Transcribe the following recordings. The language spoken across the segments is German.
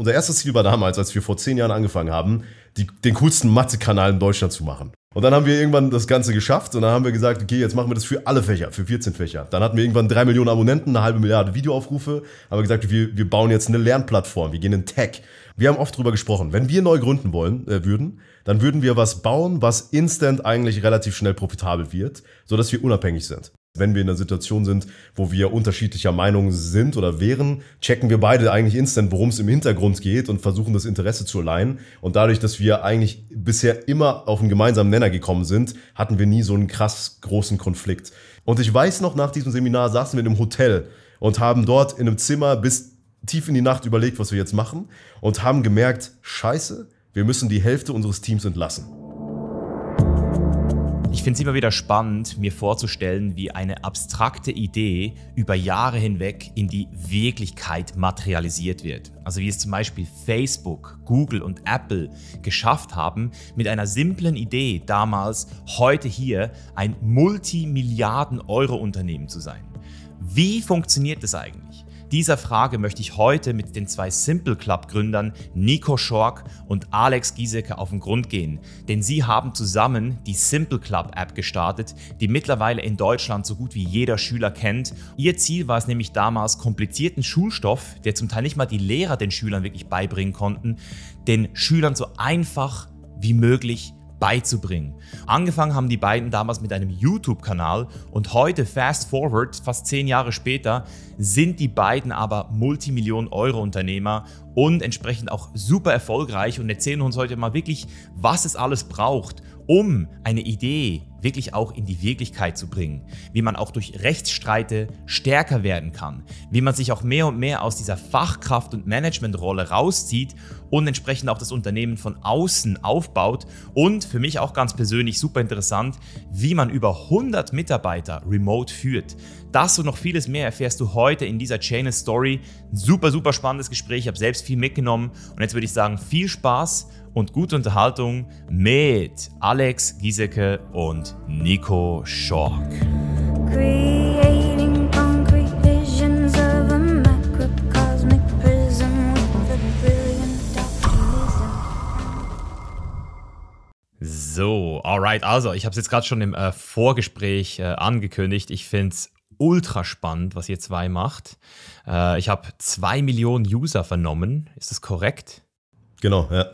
Unser erstes Ziel war damals, als wir vor zehn Jahren angefangen haben, die, den coolsten Mathe-Kanal in Deutschland zu machen. Und dann haben wir irgendwann das Ganze geschafft und dann haben wir gesagt, okay, jetzt machen wir das für alle Fächer, für 14 Fächer. Dann hatten wir irgendwann drei Millionen Abonnenten, eine halbe Milliarde Videoaufrufe, haben wir gesagt, wir, wir bauen jetzt eine Lernplattform, wir gehen in Tech. Wir haben oft drüber gesprochen, wenn wir neu gründen wollen, äh, würden, dann würden wir was bauen, was instant eigentlich relativ schnell profitabel wird, sodass wir unabhängig sind. Wenn wir in einer Situation sind, wo wir unterschiedlicher Meinung sind oder wären, checken wir beide eigentlich instant, worum es im Hintergrund geht und versuchen das Interesse zu leihen. Und dadurch, dass wir eigentlich bisher immer auf einen gemeinsamen Nenner gekommen sind, hatten wir nie so einen krass großen Konflikt. Und ich weiß noch, nach diesem Seminar saßen wir in einem Hotel und haben dort in einem Zimmer bis tief in die Nacht überlegt, was wir jetzt machen und haben gemerkt, scheiße, wir müssen die Hälfte unseres Teams entlassen. Ich finde es immer wieder spannend, mir vorzustellen, wie eine abstrakte Idee über Jahre hinweg in die Wirklichkeit materialisiert wird. Also wie es zum Beispiel Facebook, Google und Apple geschafft haben, mit einer simplen Idee damals, heute hier ein Multimilliarden-Euro-Unternehmen zu sein. Wie funktioniert das eigentlich? Dieser Frage möchte ich heute mit den zwei Simple Club Gründern Nico Schork und Alex Giesecke auf den Grund gehen, denn sie haben zusammen die Simple Club App gestartet, die mittlerweile in Deutschland so gut wie jeder Schüler kennt. Ihr Ziel war es nämlich damals, komplizierten Schulstoff, der zum Teil nicht mal die Lehrer den Schülern wirklich beibringen konnten, den Schülern so einfach wie möglich beizubringen. Angefangen haben die beiden damals mit einem YouTube-Kanal und heute, fast forward, fast zehn Jahre später, sind die beiden aber Multimillionen-Euro-Unternehmer und entsprechend auch super erfolgreich und erzählen uns heute mal wirklich, was es alles braucht, um eine Idee wirklich auch in die Wirklichkeit zu bringen, wie man auch durch Rechtsstreite stärker werden kann, wie man sich auch mehr und mehr aus dieser Fachkraft- und Managementrolle rauszieht und entsprechend auch das Unternehmen von außen aufbaut und für mich auch ganz persönlich super interessant, wie man über 100 Mitarbeiter remote führt. Das und noch vieles mehr erfährst du heute in dieser Chain Story. Super, super spannendes Gespräch. Ich habe selbst viel mitgenommen und jetzt würde ich sagen, viel Spaß und gute Unterhaltung mit Alex Giesecke und Nico Schork. So, alright, also ich habe es jetzt gerade schon im äh, Vorgespräch äh, angekündigt. Ich finde es ultra spannend, was ihr zwei macht. Äh, ich habe zwei Millionen User vernommen. Ist das korrekt? Genau, ja.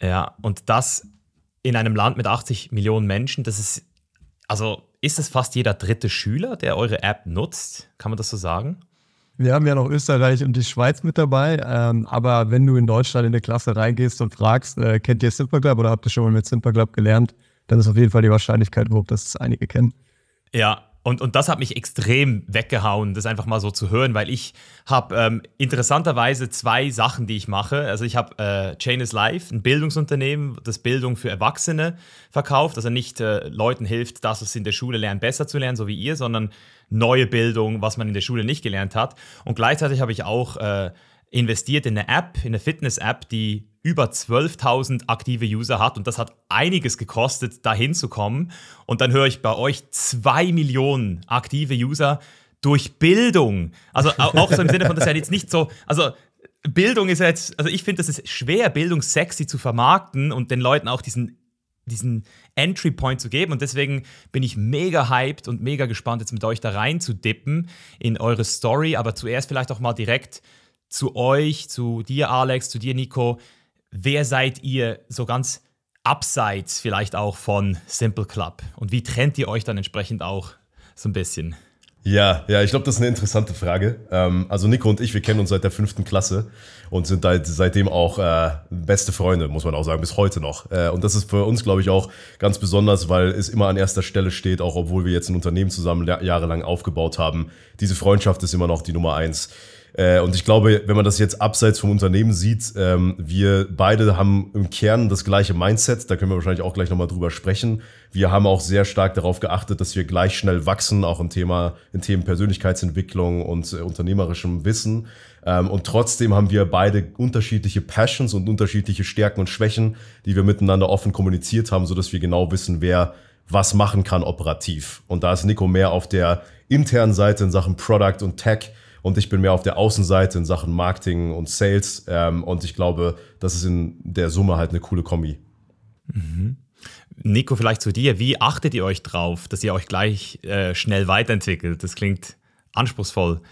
Ja, und das in einem Land mit 80 Millionen Menschen, das ist, also ist es fast jeder dritte Schüler, der eure App nutzt? Kann man das so sagen? Wir haben ja noch Österreich und die Schweiz mit dabei, ähm, aber wenn du in Deutschland in eine Klasse reingehst und fragst, äh, kennt ihr Simple Club oder habt ihr schon mal mit Simple Club gelernt, dann ist auf jeden Fall die Wahrscheinlichkeit hoch, dass es einige kennen. Ja, und, und das hat mich extrem weggehauen, das einfach mal so zu hören, weil ich habe ähm, interessanterweise zwei Sachen, die ich mache. Also ich habe äh, Chain is Life, ein Bildungsunternehmen, das Bildung für Erwachsene verkauft, also nicht äh, Leuten hilft, das, was sie in der Schule lernen, besser zu lernen, so wie ihr, sondern neue Bildung, was man in der Schule nicht gelernt hat. Und gleichzeitig habe ich auch äh, investiert in eine App, in eine Fitness-App, die über 12.000 aktive User hat und das hat einiges gekostet, da hinzukommen. Und dann höre ich bei euch zwei Millionen aktive User durch Bildung. Also auch so im Sinne von, das ist ja jetzt nicht so, also Bildung ist ja jetzt, also ich finde, das ist schwer, Bildung sexy zu vermarkten und den Leuten auch diesen diesen Entry Point zu geben. Und deswegen bin ich mega hyped und mega gespannt, jetzt mit euch da rein zu dippen in eure Story. Aber zuerst vielleicht auch mal direkt zu euch, zu dir, Alex, zu dir, Nico. Wer seid ihr so ganz abseits vielleicht auch von Simple Club? Und wie trennt ihr euch dann entsprechend auch so ein bisschen? Ja, ja, ich glaube, das ist eine interessante Frage. Ähm, also Nico und ich, wir kennen uns seit der fünften Klasse und sind halt seitdem auch äh, beste Freunde, muss man auch sagen, bis heute noch. Äh, und das ist für uns, glaube ich, auch ganz besonders, weil es immer an erster Stelle steht, auch obwohl wir jetzt ein Unternehmen zusammen jahrelang aufgebaut haben. Diese Freundschaft ist immer noch die Nummer eins. Äh, und ich glaube, wenn man das jetzt abseits vom Unternehmen sieht, ähm, wir beide haben im Kern das gleiche Mindset. Da können wir wahrscheinlich auch gleich nochmal drüber sprechen. Wir haben auch sehr stark darauf geachtet, dass wir gleich schnell wachsen, auch im Thema, in Themen Persönlichkeitsentwicklung und äh, unternehmerischem Wissen. Ähm, und trotzdem haben wir beide unterschiedliche Passions und unterschiedliche Stärken und Schwächen, die wir miteinander offen kommuniziert haben, so dass wir genau wissen, wer was machen kann operativ. Und da ist Nico mehr auf der internen Seite in Sachen Product und Tech und ich bin mehr auf der Außenseite in Sachen Marketing und Sales. Ähm, und ich glaube, das ist in der Summe halt eine coole Kombi. Mhm. Nico, vielleicht zu dir. Wie achtet ihr euch drauf, dass ihr euch gleich äh, schnell weiterentwickelt? Das klingt anspruchsvoll.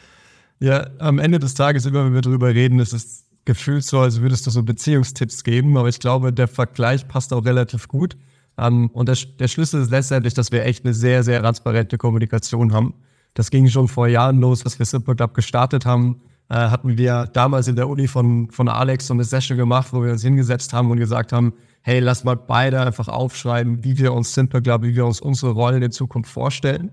Ja, am Ende des Tages, immer wenn wir darüber reden, ist es gefühlt so, als würdest du so Beziehungstipps geben. Aber ich glaube, der Vergleich passt auch relativ gut. Um, ähm, und der, der Schlüssel ist letztendlich, dass wir echt eine sehr, sehr transparente Kommunikation haben. Das ging schon vor Jahren los, als wir Simple Club gestartet haben. Äh, hatten wir damals in der Uni von, von Alex so eine Session gemacht, wo wir uns hingesetzt haben und gesagt haben, hey, lass mal beide einfach aufschreiben, wie wir uns Simple Club, wie wir uns unsere Rollen in Zukunft vorstellen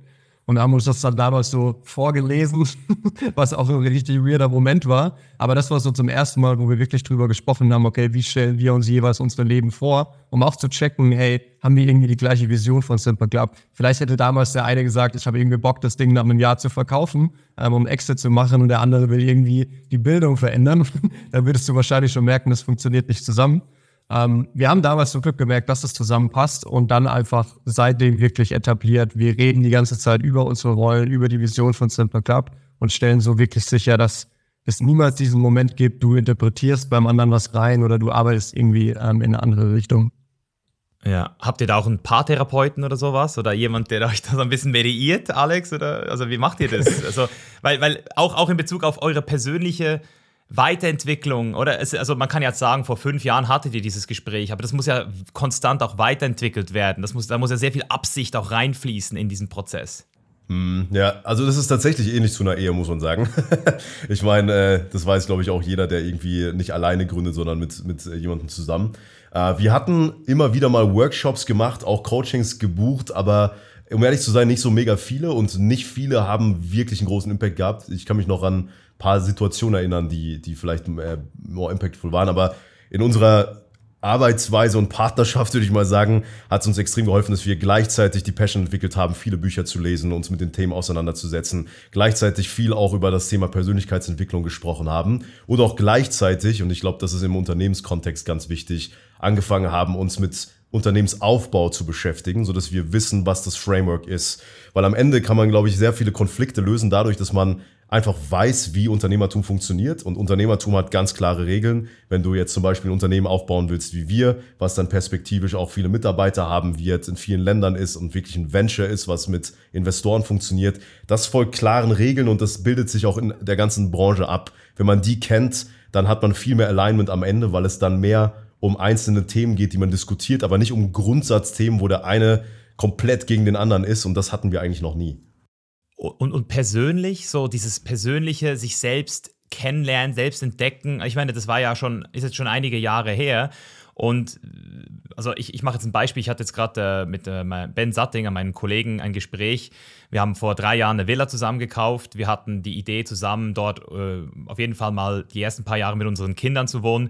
und haben uns das dann damals so vorgelesen, was auch ein richtig weirder Moment war. Aber das war so zum ersten Mal, wo wir wirklich drüber gesprochen haben, okay, wie stellen wir uns jeweils unsere Leben vor, um auch zu checken, hey, haben wir irgendwie die gleiche Vision von Simple Club? Vielleicht hätte damals der eine gesagt, ich habe irgendwie Bock, das Ding nach einem Jahr zu verkaufen, ähm, um Exit zu machen und der andere will irgendwie die Bildung verändern. Dann würdest du wahrscheinlich schon merken, das funktioniert nicht zusammen. Ähm, wir haben damals zum Glück gemerkt, dass das zusammenpasst und dann einfach seitdem wirklich etabliert. Wir reden die ganze Zeit über unsere Rollen, über die Vision von Simple Club und stellen so wirklich sicher, dass es niemals diesen Moment gibt, du interpretierst beim anderen was rein oder du arbeitest irgendwie ähm, in eine andere Richtung. Ja, habt ihr da auch einen Paartherapeuten oder sowas? Oder jemand, der euch da so ein bisschen mediiert, Alex? Oder also wie macht ihr das? also, weil, weil auch, auch in Bezug auf eure persönliche Weiterentwicklung, oder? Es, also man kann ja sagen, vor fünf Jahren hattet ihr dieses Gespräch, aber das muss ja konstant auch weiterentwickelt werden. Das muss, da muss ja sehr viel Absicht auch reinfließen in diesen Prozess. Hm, ja, also das ist tatsächlich ähnlich zu einer Ehe, muss man sagen. ich meine, äh, das weiß, glaube ich, auch jeder, der irgendwie nicht alleine gründet, sondern mit, mit jemandem zusammen. Äh, wir hatten immer wieder mal Workshops gemacht, auch Coachings gebucht, aber um ehrlich zu sein, nicht so mega viele und nicht viele haben wirklich einen großen Impact gehabt. Ich kann mich noch an paar Situationen erinnern, die, die vielleicht äh, more impactful waren. Aber in unserer Arbeitsweise und Partnerschaft, würde ich mal sagen, hat es uns extrem geholfen, dass wir gleichzeitig die Passion entwickelt haben, viele Bücher zu lesen, uns mit den Themen auseinanderzusetzen, gleichzeitig viel auch über das Thema Persönlichkeitsentwicklung gesprochen haben und auch gleichzeitig, und ich glaube, das ist im Unternehmenskontext ganz wichtig, angefangen haben, uns mit Unternehmensaufbau zu beschäftigen, so dass wir wissen, was das Framework ist. Weil am Ende kann man, glaube ich, sehr viele Konflikte lösen dadurch, dass man einfach weiß, wie Unternehmertum funktioniert. Und Unternehmertum hat ganz klare Regeln. Wenn du jetzt zum Beispiel ein Unternehmen aufbauen willst wie wir, was dann perspektivisch auch viele Mitarbeiter haben wird, in vielen Ländern ist und wirklich ein Venture ist, was mit Investoren funktioniert, das folgt klaren Regeln und das bildet sich auch in der ganzen Branche ab. Wenn man die kennt, dann hat man viel mehr Alignment am Ende, weil es dann mehr um einzelne Themen geht, die man diskutiert, aber nicht um Grundsatzthemen, wo der eine komplett gegen den anderen ist. Und das hatten wir eigentlich noch nie. Und, und persönlich, so dieses persönliche, sich selbst kennenlernen, selbst entdecken. Ich meine, das war ja schon, ist jetzt schon einige Jahre her. Und also ich, ich mache jetzt ein Beispiel. Ich hatte jetzt gerade äh, mit äh, Ben Sattinger, meinem Kollegen, ein Gespräch. Wir haben vor drei Jahren eine Villa zusammen gekauft. Wir hatten die Idee, zusammen dort äh, auf jeden Fall mal die ersten paar Jahre mit unseren Kindern zu wohnen.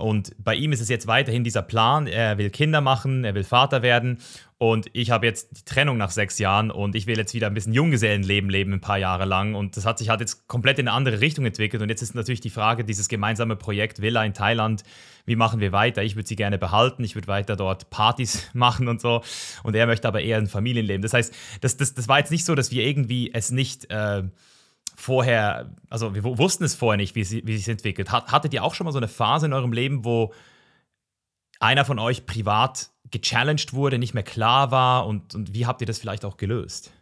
Und bei ihm ist es jetzt weiterhin dieser Plan, er will Kinder machen, er will Vater werden. Und ich habe jetzt die Trennung nach sechs Jahren und ich will jetzt wieder ein bisschen Junggesellenleben leben, ein paar Jahre lang. Und das hat sich halt jetzt komplett in eine andere Richtung entwickelt. Und jetzt ist natürlich die Frage, dieses gemeinsame Projekt Villa in Thailand, wie machen wir weiter? Ich würde sie gerne behalten, ich würde weiter dort Partys machen und so. Und er möchte aber eher ein Familienleben. Das heißt, das, das, das war jetzt nicht so, dass wir irgendwie es nicht... Äh, vorher, also wir wussten es vorher nicht, wie, sie, wie sich entwickelt. Hattet ihr auch schon mal so eine Phase in eurem Leben, wo einer von euch privat gechallenged wurde, nicht mehr klar war und, und wie habt ihr das vielleicht auch gelöst?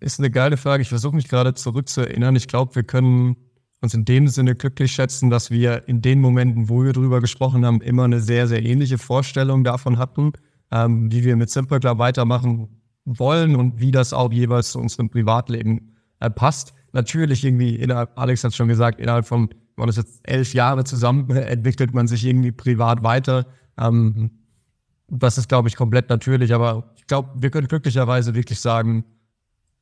Ist eine geile Frage. Ich versuche mich gerade zurückzuerinnern. Ich glaube, wir können uns in dem Sinne glücklich schätzen, dass wir in den Momenten, wo wir darüber gesprochen haben, immer eine sehr, sehr ähnliche Vorstellung davon hatten, ähm, wie wir mit Simple Club weitermachen wollen und wie das auch jeweils zu unserem Privatleben äh, passt natürlich irgendwie innerhalb, Alex hat schon gesagt, innerhalb von, war das jetzt elf Jahre zusammen, entwickelt man sich irgendwie privat weiter. Ähm, das ist, glaube ich, komplett natürlich, aber ich glaube, wir können glücklicherweise wirklich sagen,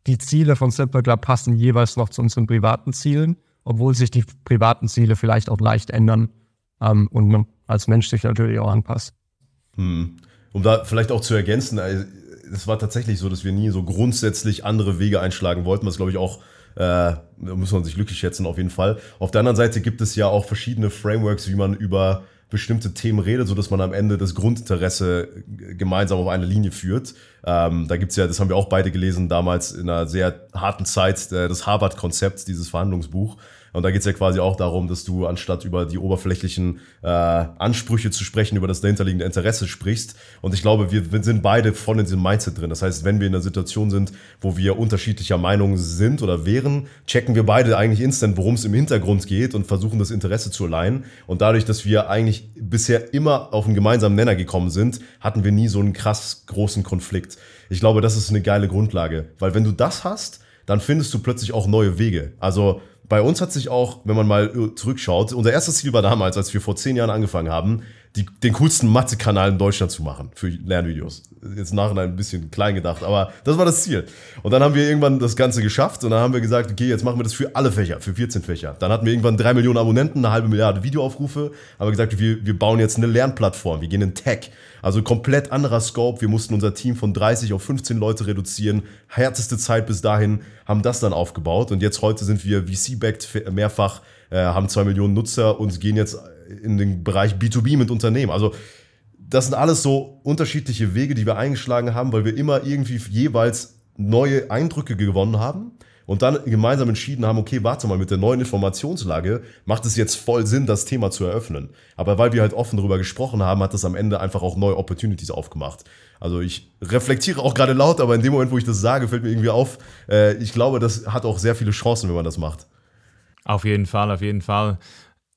die Ziele von Simple Club passen jeweils noch zu unseren privaten Zielen, obwohl sich die privaten Ziele vielleicht auch leicht ändern ähm, und man als Mensch sich natürlich auch anpasst. Hm. Um da vielleicht auch zu ergänzen, äh, es war tatsächlich so, dass wir nie so grundsätzlich andere Wege einschlagen wollten, was glaube ich auch äh, muss man sich glücklich schätzen, auf jeden Fall. Auf der anderen Seite gibt es ja auch verschiedene Frameworks, wie man über bestimmte Themen redet, sodass man am Ende das Grundinteresse gemeinsam auf eine Linie führt. Ähm, da gibt's ja, das haben wir auch beide gelesen, damals in einer sehr harten Zeit, äh, das Harvard-Konzept, dieses Verhandlungsbuch. Und da geht's ja quasi auch darum, dass du anstatt über die oberflächlichen äh, Ansprüche zu sprechen, über das dahinterliegende Interesse sprichst. Und ich glaube, wir, sind beide voll in diesem Mindset drin. Das heißt, wenn wir in einer Situation sind, wo wir unterschiedlicher Meinung sind oder wären, checken wir beide eigentlich instant, worum es im Hintergrund geht und versuchen das Interesse zu alignen. Und dadurch, dass wir eigentlich bisher immer auf einen gemeinsamen Nenner gekommen sind, hatten wir nie so einen krass großen Konflikt. Ich glaube, das ist eine geile Grundlage, weil wenn du das hast, dann findest du plötzlich auch neue Wege. Also bei uns hat sich auch, wenn man mal äh, zurückschaut, unser erstes Ziel war damals, als wir vor zehn Jahren angefangen haben, die, den coolsten Mathe-Kanal in Deutschland zu machen für Lernvideos. Jetzt nachher ein bisschen klein gedacht, aber das war das Ziel. Und dann haben wir irgendwann das Ganze geschafft und dann haben wir gesagt, okay, jetzt machen wir das für alle Fächer, für 14 Fächer. Dann hatten wir irgendwann drei Millionen Abonnenten, eine halbe Milliarde Videoaufrufe, haben wir gesagt, wir, wir bauen jetzt eine Lernplattform, wir gehen in Tech. Also komplett anderer Scope. Wir mussten unser Team von 30 auf 15 Leute reduzieren. Härteste Zeit bis dahin, haben das dann aufgebaut. Und jetzt heute sind wir VC-backed mehrfach, äh, haben zwei Millionen Nutzer und gehen jetzt in den Bereich B2B mit Unternehmen. Also das sind alles so unterschiedliche Wege, die wir eingeschlagen haben, weil wir immer irgendwie jeweils neue Eindrücke gewonnen haben und dann gemeinsam entschieden haben, okay, warte mal, mit der neuen Informationslage macht es jetzt voll Sinn, das Thema zu eröffnen. Aber weil wir halt offen darüber gesprochen haben, hat das am Ende einfach auch neue Opportunities aufgemacht. Also ich reflektiere auch gerade laut, aber in dem Moment, wo ich das sage, fällt mir irgendwie auf, äh, ich glaube, das hat auch sehr viele Chancen, wenn man das macht. Auf jeden Fall, auf jeden Fall.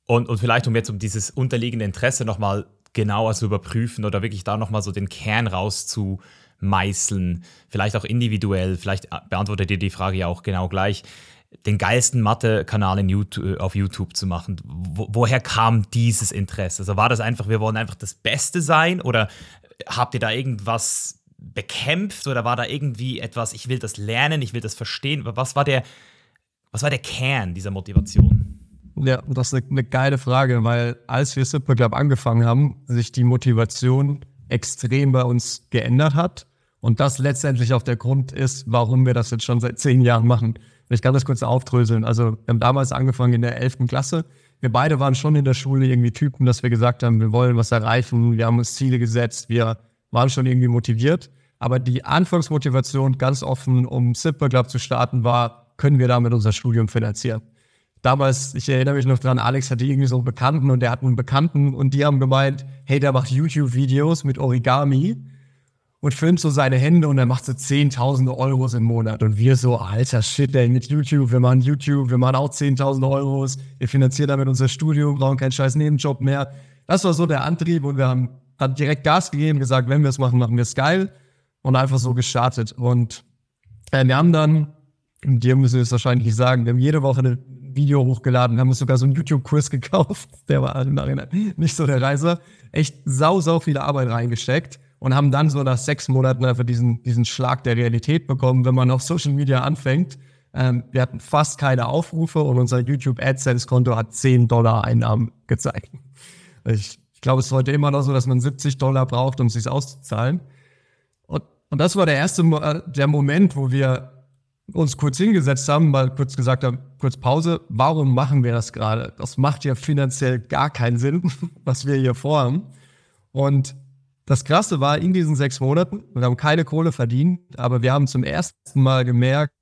Und, und vielleicht, um jetzt um dieses unterliegende Interesse nochmal genauer zu überprüfen oder wirklich da nochmal so den Kern rauszu meißeln, vielleicht auch individuell, vielleicht beantwortet ihr die Frage ja auch genau gleich, den geilsten Mathe-Kanal äh, auf YouTube zu machen. Wo, woher kam dieses Interesse? Also war das einfach, wir wollen einfach das Beste sein oder habt ihr da irgendwas bekämpft oder war da irgendwie etwas, ich will das lernen, ich will das verstehen? Was war der, was war der Kern dieser Motivation? Ja, das ist eine, eine geile Frage, weil als wir Simple Club angefangen haben, sich die Motivation extrem bei uns geändert hat. Und das letztendlich auch der Grund ist, warum wir das jetzt schon seit zehn Jahren machen. Ich kann das kurz aufdröseln. Also wir haben damals angefangen in der elften Klasse. Wir beide waren schon in der Schule irgendwie Typen, dass wir gesagt haben, wir wollen was erreichen, wir haben uns Ziele gesetzt, wir waren schon irgendwie motiviert. Aber die Anfangsmotivation ganz offen, um Simple Club zu starten, war, können wir damit unser Studium finanzieren? Damals, ich erinnere mich noch dran, Alex hatte irgendwie so einen Bekannten und der hat einen Bekannten und die haben gemeint, hey, der macht YouTube-Videos mit Origami und filmt so seine Hände und er macht so Zehntausende Euros im Monat. Und wir so, alter Shit, ey, mit YouTube, wir machen YouTube, wir machen auch Zehntausende Euros, wir finanzieren damit unser Studium, brauchen keinen scheiß Nebenjob mehr. Das war so der Antrieb und wir haben dann direkt Gas gegeben, gesagt, wenn wir es machen, machen wir es geil und einfach so gestartet. Und äh, wir haben dann, dir müssen wir es wahrscheinlich sagen, wir haben jede Woche eine Video hochgeladen, haben uns sogar so einen YouTube-Kurs gekauft. Der war im Nachhinein nicht so der Reiser. Echt sau, sau viele Arbeit reingesteckt und haben dann so nach sechs Monaten einfach diesen, diesen Schlag der Realität bekommen, wenn man auf Social Media anfängt. Ähm, wir hatten fast keine Aufrufe und unser YouTube AdSense-Konto hat 10 Dollar Einnahmen gezeigt. Ich, ich glaube, es ist heute immer noch so, dass man 70 Dollar braucht, um es sich auszuzahlen. Und, und das war der erste äh, der Moment, wo wir uns kurz hingesetzt haben, mal kurz gesagt haben, kurz Pause, warum machen wir das gerade? Das macht ja finanziell gar keinen Sinn, was wir hier vorhaben. Und das Krasse war, in diesen sechs Monaten, wir haben keine Kohle verdient, aber wir haben zum ersten Mal gemerkt,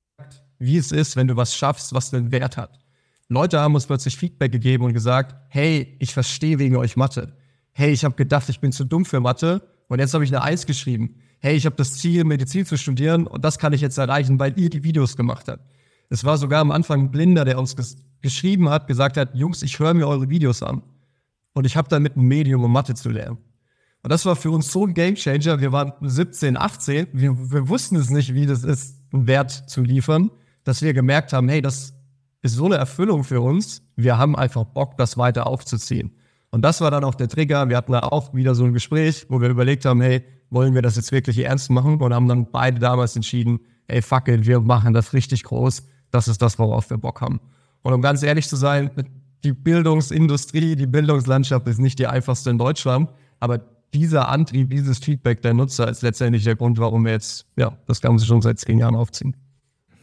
wie es ist, wenn du was schaffst, was den Wert hat. Leute haben uns plötzlich Feedback gegeben und gesagt, hey, ich verstehe wegen euch Mathe. Hey, ich habe gedacht, ich bin zu dumm für Mathe und jetzt habe ich eine Eins geschrieben hey, ich habe das Ziel, Medizin zu studieren und das kann ich jetzt erreichen, weil ihr die Videos gemacht habt. Es war sogar am Anfang ein Blinder, der uns ges geschrieben hat, gesagt hat, Jungs, ich höre mir eure Videos an. Und ich habe damit ein Medium, um Mathe zu lernen. Und das war für uns so ein Gamechanger. Wir waren 17, 18, wir, wir wussten es nicht, wie das ist, einen Wert zu liefern, dass wir gemerkt haben, hey, das ist so eine Erfüllung für uns. Wir haben einfach Bock, das weiter aufzuziehen. Und das war dann auch der Trigger. Wir hatten da auch wieder so ein Gespräch, wo wir überlegt haben, hey, wollen wir das jetzt wirklich ernst machen? Und haben dann beide damals entschieden, ey, fuck it, wir machen das richtig groß. Das ist das, worauf wir Bock haben. Und um ganz ehrlich zu sein, die Bildungsindustrie, die Bildungslandschaft ist nicht die einfachste in Deutschland, aber dieser Antrieb, dieses Feedback der Nutzer ist letztendlich der Grund, warum wir jetzt ja, das Ganze schon seit zehn Jahren aufziehen.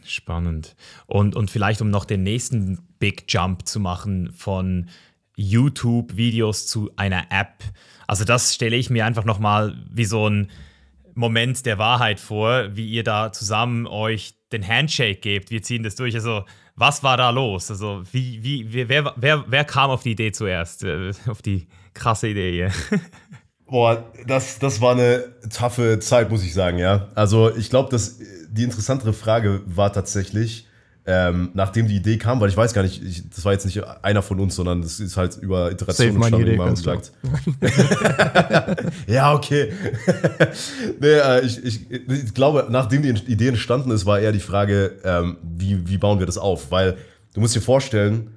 Spannend. Und, und vielleicht, um noch den nächsten Big Jump zu machen von YouTube-Videos zu einer App. Also das stelle ich mir einfach nochmal wie so ein Moment der Wahrheit vor, wie ihr da zusammen euch den Handshake gebt. Wir ziehen das durch. Also was war da los? Also wie, wie, wer, wer, wer kam auf die Idee zuerst? Äh, auf die krasse Idee hier. Boah, das, das war eine taffe Zeit, muss ich sagen, ja. Also ich glaube, dass die interessantere Frage war tatsächlich, ähm, nachdem die Idee kam, weil ich weiß gar nicht, ich, das war jetzt nicht einer von uns, sondern das ist halt über Iteration entstanden, wie man gesagt. ja, okay. nee, äh, ich, ich, ich, glaube, nachdem die Idee entstanden ist, war eher die Frage, ähm, wie, wie bauen wir das auf? Weil du musst dir vorstellen,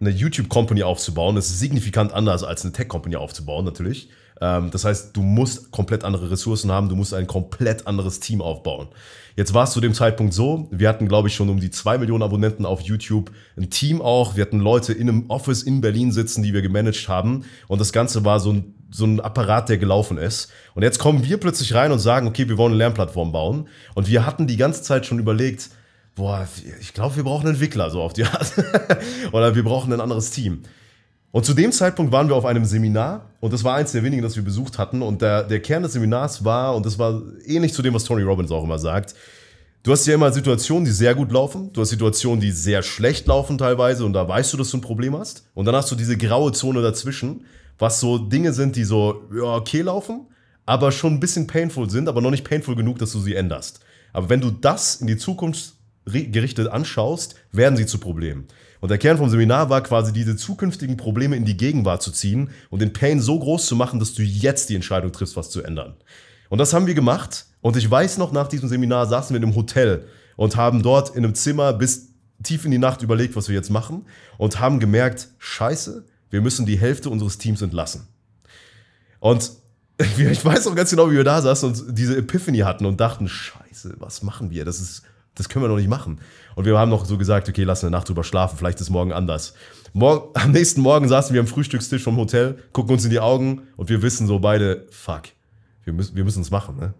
eine YouTube-Company aufzubauen, ist signifikant anders als eine Tech-Company aufzubauen, natürlich. Ähm, das heißt, du musst komplett andere Ressourcen haben, du musst ein komplett anderes Team aufbauen. Jetzt war es zu dem Zeitpunkt so, wir hatten, glaube ich, schon um die zwei Millionen Abonnenten auf YouTube, ein Team auch, wir hatten Leute in einem Office in Berlin sitzen, die wir gemanagt haben und das Ganze war so ein, so ein Apparat, der gelaufen ist. Und jetzt kommen wir plötzlich rein und sagen, okay, wir wollen eine Lernplattform bauen und wir hatten die ganze Zeit schon überlegt, boah, ich glaube, wir brauchen einen Entwickler, so auf die Art. Oder wir brauchen ein anderes Team. Und zu dem Zeitpunkt waren wir auf einem Seminar und das war eins der wenigen, das wir besucht hatten. Und der, der Kern des Seminars war, und das war ähnlich zu dem, was Tony Robbins auch immer sagt, du hast ja immer Situationen, die sehr gut laufen, du hast Situationen, die sehr schlecht laufen teilweise und da weißt du, dass du ein Problem hast. Und dann hast du diese graue Zone dazwischen, was so Dinge sind, die so, ja, okay laufen, aber schon ein bisschen painful sind, aber noch nicht painful genug, dass du sie änderst. Aber wenn du das in die Zukunft gerichtet anschaust, werden sie zu Problemen. Und der Kern vom Seminar war quasi, diese zukünftigen Probleme in die Gegenwart zu ziehen und den Pain so groß zu machen, dass du jetzt die Entscheidung triffst, was zu ändern. Und das haben wir gemacht. Und ich weiß noch, nach diesem Seminar saßen wir in einem Hotel und haben dort in einem Zimmer bis tief in die Nacht überlegt, was wir jetzt machen und haben gemerkt, scheiße, wir müssen die Hälfte unseres Teams entlassen. Und ich weiß auch ganz genau, wie wir da saßen und diese Epiphany hatten und dachten, scheiße, was machen wir? Das ist das können wir noch nicht machen. Und wir haben noch so gesagt, okay, lass eine Nacht drüber schlafen, vielleicht ist morgen anders. Morgen, am nächsten Morgen saßen wir am Frühstückstisch vom Hotel, gucken uns in die Augen und wir wissen so beide, fuck, wir müssen wir es machen. Ne?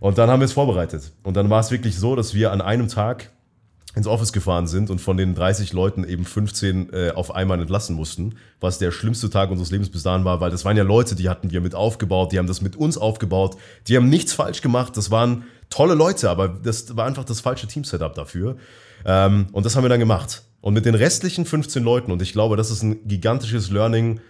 Und dann haben wir es vorbereitet. Und dann war es wirklich so, dass wir an einem Tag ins Office gefahren sind und von den 30 Leuten eben 15 äh, auf einmal entlassen mussten, was der schlimmste Tag unseres Lebens bis dahin war, weil das waren ja Leute, die hatten wir mit aufgebaut, die haben das mit uns aufgebaut, die haben nichts falsch gemacht, das waren tolle Leute, aber das war einfach das falsche Team-Setup dafür. Ähm, und das haben wir dann gemacht. Und mit den restlichen 15 Leuten, und ich glaube, das ist ein gigantisches Learning,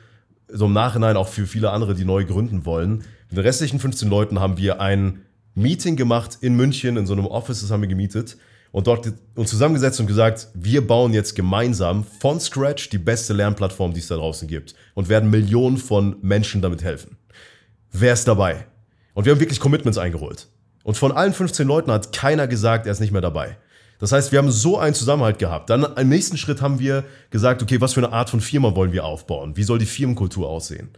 so im Nachhinein auch für viele andere, die neu gründen wollen. Mit den restlichen 15 Leuten haben wir ein Meeting gemacht in München, in so einem Office, das haben wir gemietet und dort uns zusammengesetzt und gesagt, wir bauen jetzt gemeinsam von Scratch die beste Lernplattform, die es da draußen gibt und werden Millionen von Menschen damit helfen. Wer ist dabei? Und wir haben wirklich Commitments eingeholt. Und von allen 15 Leuten hat keiner gesagt, er ist nicht mehr dabei. Das heißt, wir haben so einen Zusammenhalt gehabt. Dann im nächsten Schritt haben wir gesagt, okay, was für eine Art von Firma wollen wir aufbauen? Wie soll die Firmenkultur aussehen?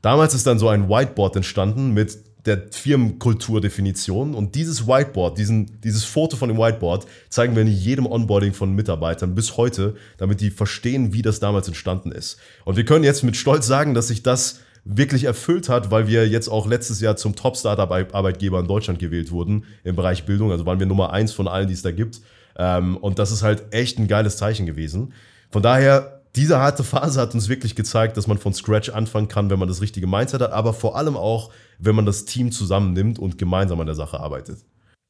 Damals ist dann so ein Whiteboard entstanden mit der Firmenkulturdefinition. Und dieses Whiteboard, diesen, dieses Foto von dem Whiteboard, zeigen wir in jedem Onboarding von Mitarbeitern bis heute, damit die verstehen, wie das damals entstanden ist. Und wir können jetzt mit Stolz sagen, dass sich das wirklich erfüllt hat, weil wir jetzt auch letztes Jahr zum Top-Startup-Arbeitgeber in Deutschland gewählt wurden im Bereich Bildung. Also waren wir Nummer eins von allen, die es da gibt. Ähm, und das ist halt echt ein geiles Zeichen gewesen. Von daher diese harte Phase hat uns wirklich gezeigt, dass man von Scratch anfangen kann, wenn man das richtige Mindset hat, aber vor allem auch, wenn man das Team zusammennimmt und gemeinsam an der Sache arbeitet.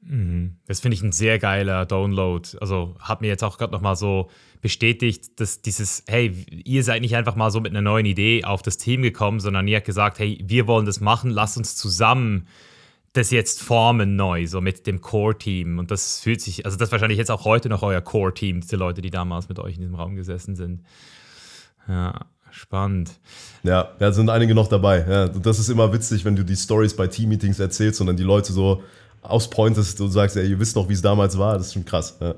Mhm. Das finde ich ein sehr geiler Download. Also hat mir jetzt auch gerade nochmal so bestätigt, dass dieses, hey, ihr seid nicht einfach mal so mit einer neuen Idee auf das Team gekommen, sondern ihr habt gesagt, hey, wir wollen das machen, lasst uns zusammen das jetzt formen neu, so mit dem Core-Team. Und das fühlt sich, also das ist wahrscheinlich jetzt auch heute noch euer Core-Team, diese Leute, die damals mit euch in diesem Raum gesessen sind. Ja, spannend. Ja, da sind einige noch dabei. Ja, das ist immer witzig, wenn du die Stories bei Team-Meetings erzählst und dann die Leute so auspointest und sagst, ey, ihr wisst noch, wie es damals war. Das ist schon krass. Ja.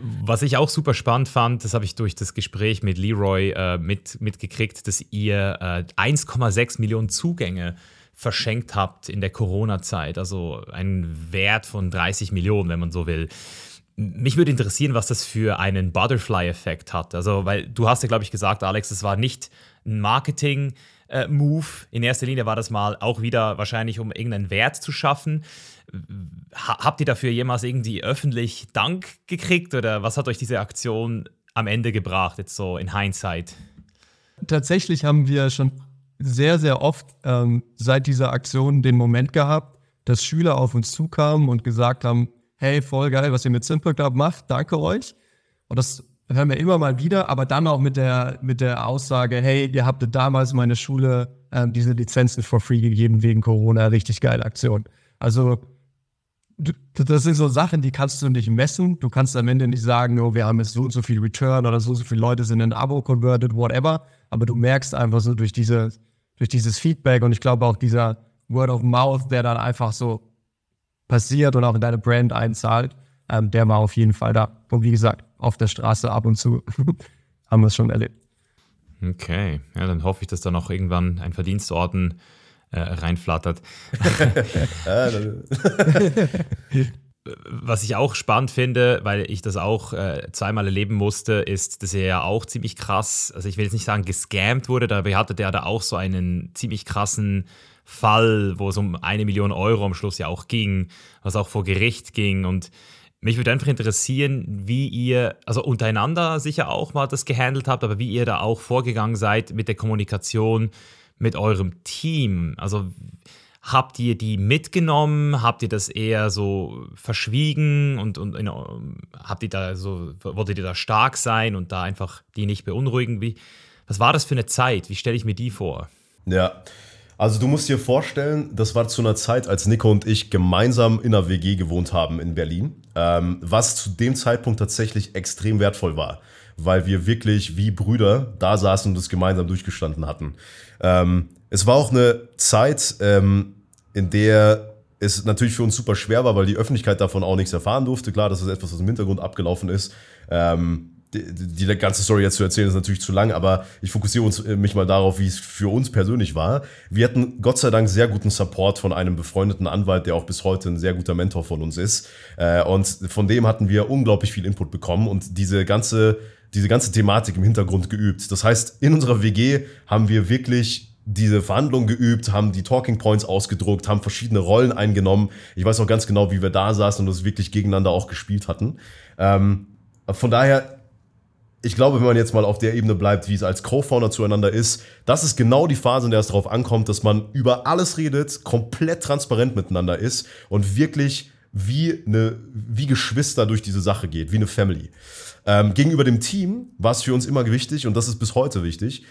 Was ich auch super spannend fand, das habe ich durch das Gespräch mit Leroy äh, mit, mitgekriegt, dass ihr äh, 1,6 Millionen Zugänge verschenkt habt in der Corona-Zeit. Also ein Wert von 30 Millionen, wenn man so will. Mich würde interessieren, was das für einen Butterfly-Effekt hat. Also, weil du hast ja, glaube ich, gesagt, Alex, es war nicht ein Marketing-Move. In erster Linie war das mal auch wieder wahrscheinlich, um irgendeinen Wert zu schaffen. Habt ihr dafür jemals irgendwie öffentlich Dank gekriegt oder was hat euch diese Aktion am Ende gebracht, jetzt so in Hindsight? tatsächlich haben wir schon sehr, sehr oft ähm, seit dieser Aktion den Moment gehabt, dass Schüler auf uns zukamen und gesagt haben, hey, voll geil, was ihr mit Simple Club macht, danke euch. Und das hören wir immer mal wieder, aber dann auch mit der, mit der Aussage, hey, ihr habt damals meine Schule ähm, diese Lizenzen for free gegeben wegen Corona, richtig geile Aktion. Also das sind so Sachen, die kannst du nicht messen. Du kannst am Ende nicht sagen, oh, wir haben jetzt so und so viel Return oder so und so viele Leute sind in Abo converted, whatever. Aber du merkst einfach so durch diese, durch dieses Feedback und ich glaube auch dieser Word of Mouth, der dann einfach so passiert und auch in deine Brand einzahlt, ähm, der war auf jeden Fall da. Und wie gesagt, auf der Straße ab und zu haben wir es schon erlebt. Okay, ja, dann hoffe ich, dass da noch irgendwann ein Verdienstorden äh, reinflattert. Was ich auch spannend finde, weil ich das auch äh, zweimal erleben musste, ist, dass er ja auch ziemlich krass, also ich will jetzt nicht sagen gescammt wurde, dabei hatte der da auch so einen ziemlich krassen Fall, wo es um eine Million Euro am Schluss ja auch ging, was auch vor Gericht ging und mich würde einfach interessieren, wie ihr, also untereinander sicher auch mal das gehandelt habt, aber wie ihr da auch vorgegangen seid mit der Kommunikation mit eurem Team. Also habt ihr die mitgenommen? Habt ihr das eher so verschwiegen und, und in, habt ihr da so, wolltet ihr da stark sein und da einfach die nicht beunruhigen? Wie, was war das für eine Zeit? Wie stelle ich mir die vor? Ja, also du musst dir vorstellen, das war zu einer Zeit, als Nico und ich gemeinsam in einer WG gewohnt haben in Berlin, ähm, was zu dem Zeitpunkt tatsächlich extrem wertvoll war, weil wir wirklich wie Brüder da saßen und das gemeinsam durchgestanden hatten. Ähm, es war auch eine Zeit, ähm, in der es natürlich für uns super schwer war, weil die Öffentlichkeit davon auch nichts erfahren durfte. Klar, das ist etwas, was im Hintergrund abgelaufen ist. Ähm, die, die ganze Story jetzt zu erzählen ist natürlich zu lang, aber ich fokussiere uns, äh, mich mal darauf, wie es für uns persönlich war. Wir hatten Gott sei Dank sehr guten Support von einem befreundeten Anwalt, der auch bis heute ein sehr guter Mentor von uns ist. Äh, und von dem hatten wir unglaublich viel Input bekommen und diese ganze, diese ganze Thematik im Hintergrund geübt. Das heißt, in unserer WG haben wir wirklich diese Verhandlungen geübt, haben die Talking Points ausgedruckt, haben verschiedene Rollen eingenommen. Ich weiß auch ganz genau, wie wir da saßen und das wirklich gegeneinander auch gespielt hatten. Ähm, von daher ich glaube, wenn man jetzt mal auf der Ebene bleibt, wie es als Co-Founder zueinander ist, das ist genau die Phase, in der es darauf ankommt, dass man über alles redet, komplett transparent miteinander ist und wirklich wie, eine, wie Geschwister durch diese Sache geht, wie eine Family. Ähm, gegenüber dem Team war es für uns immer wichtig, und das ist bis heute wichtig,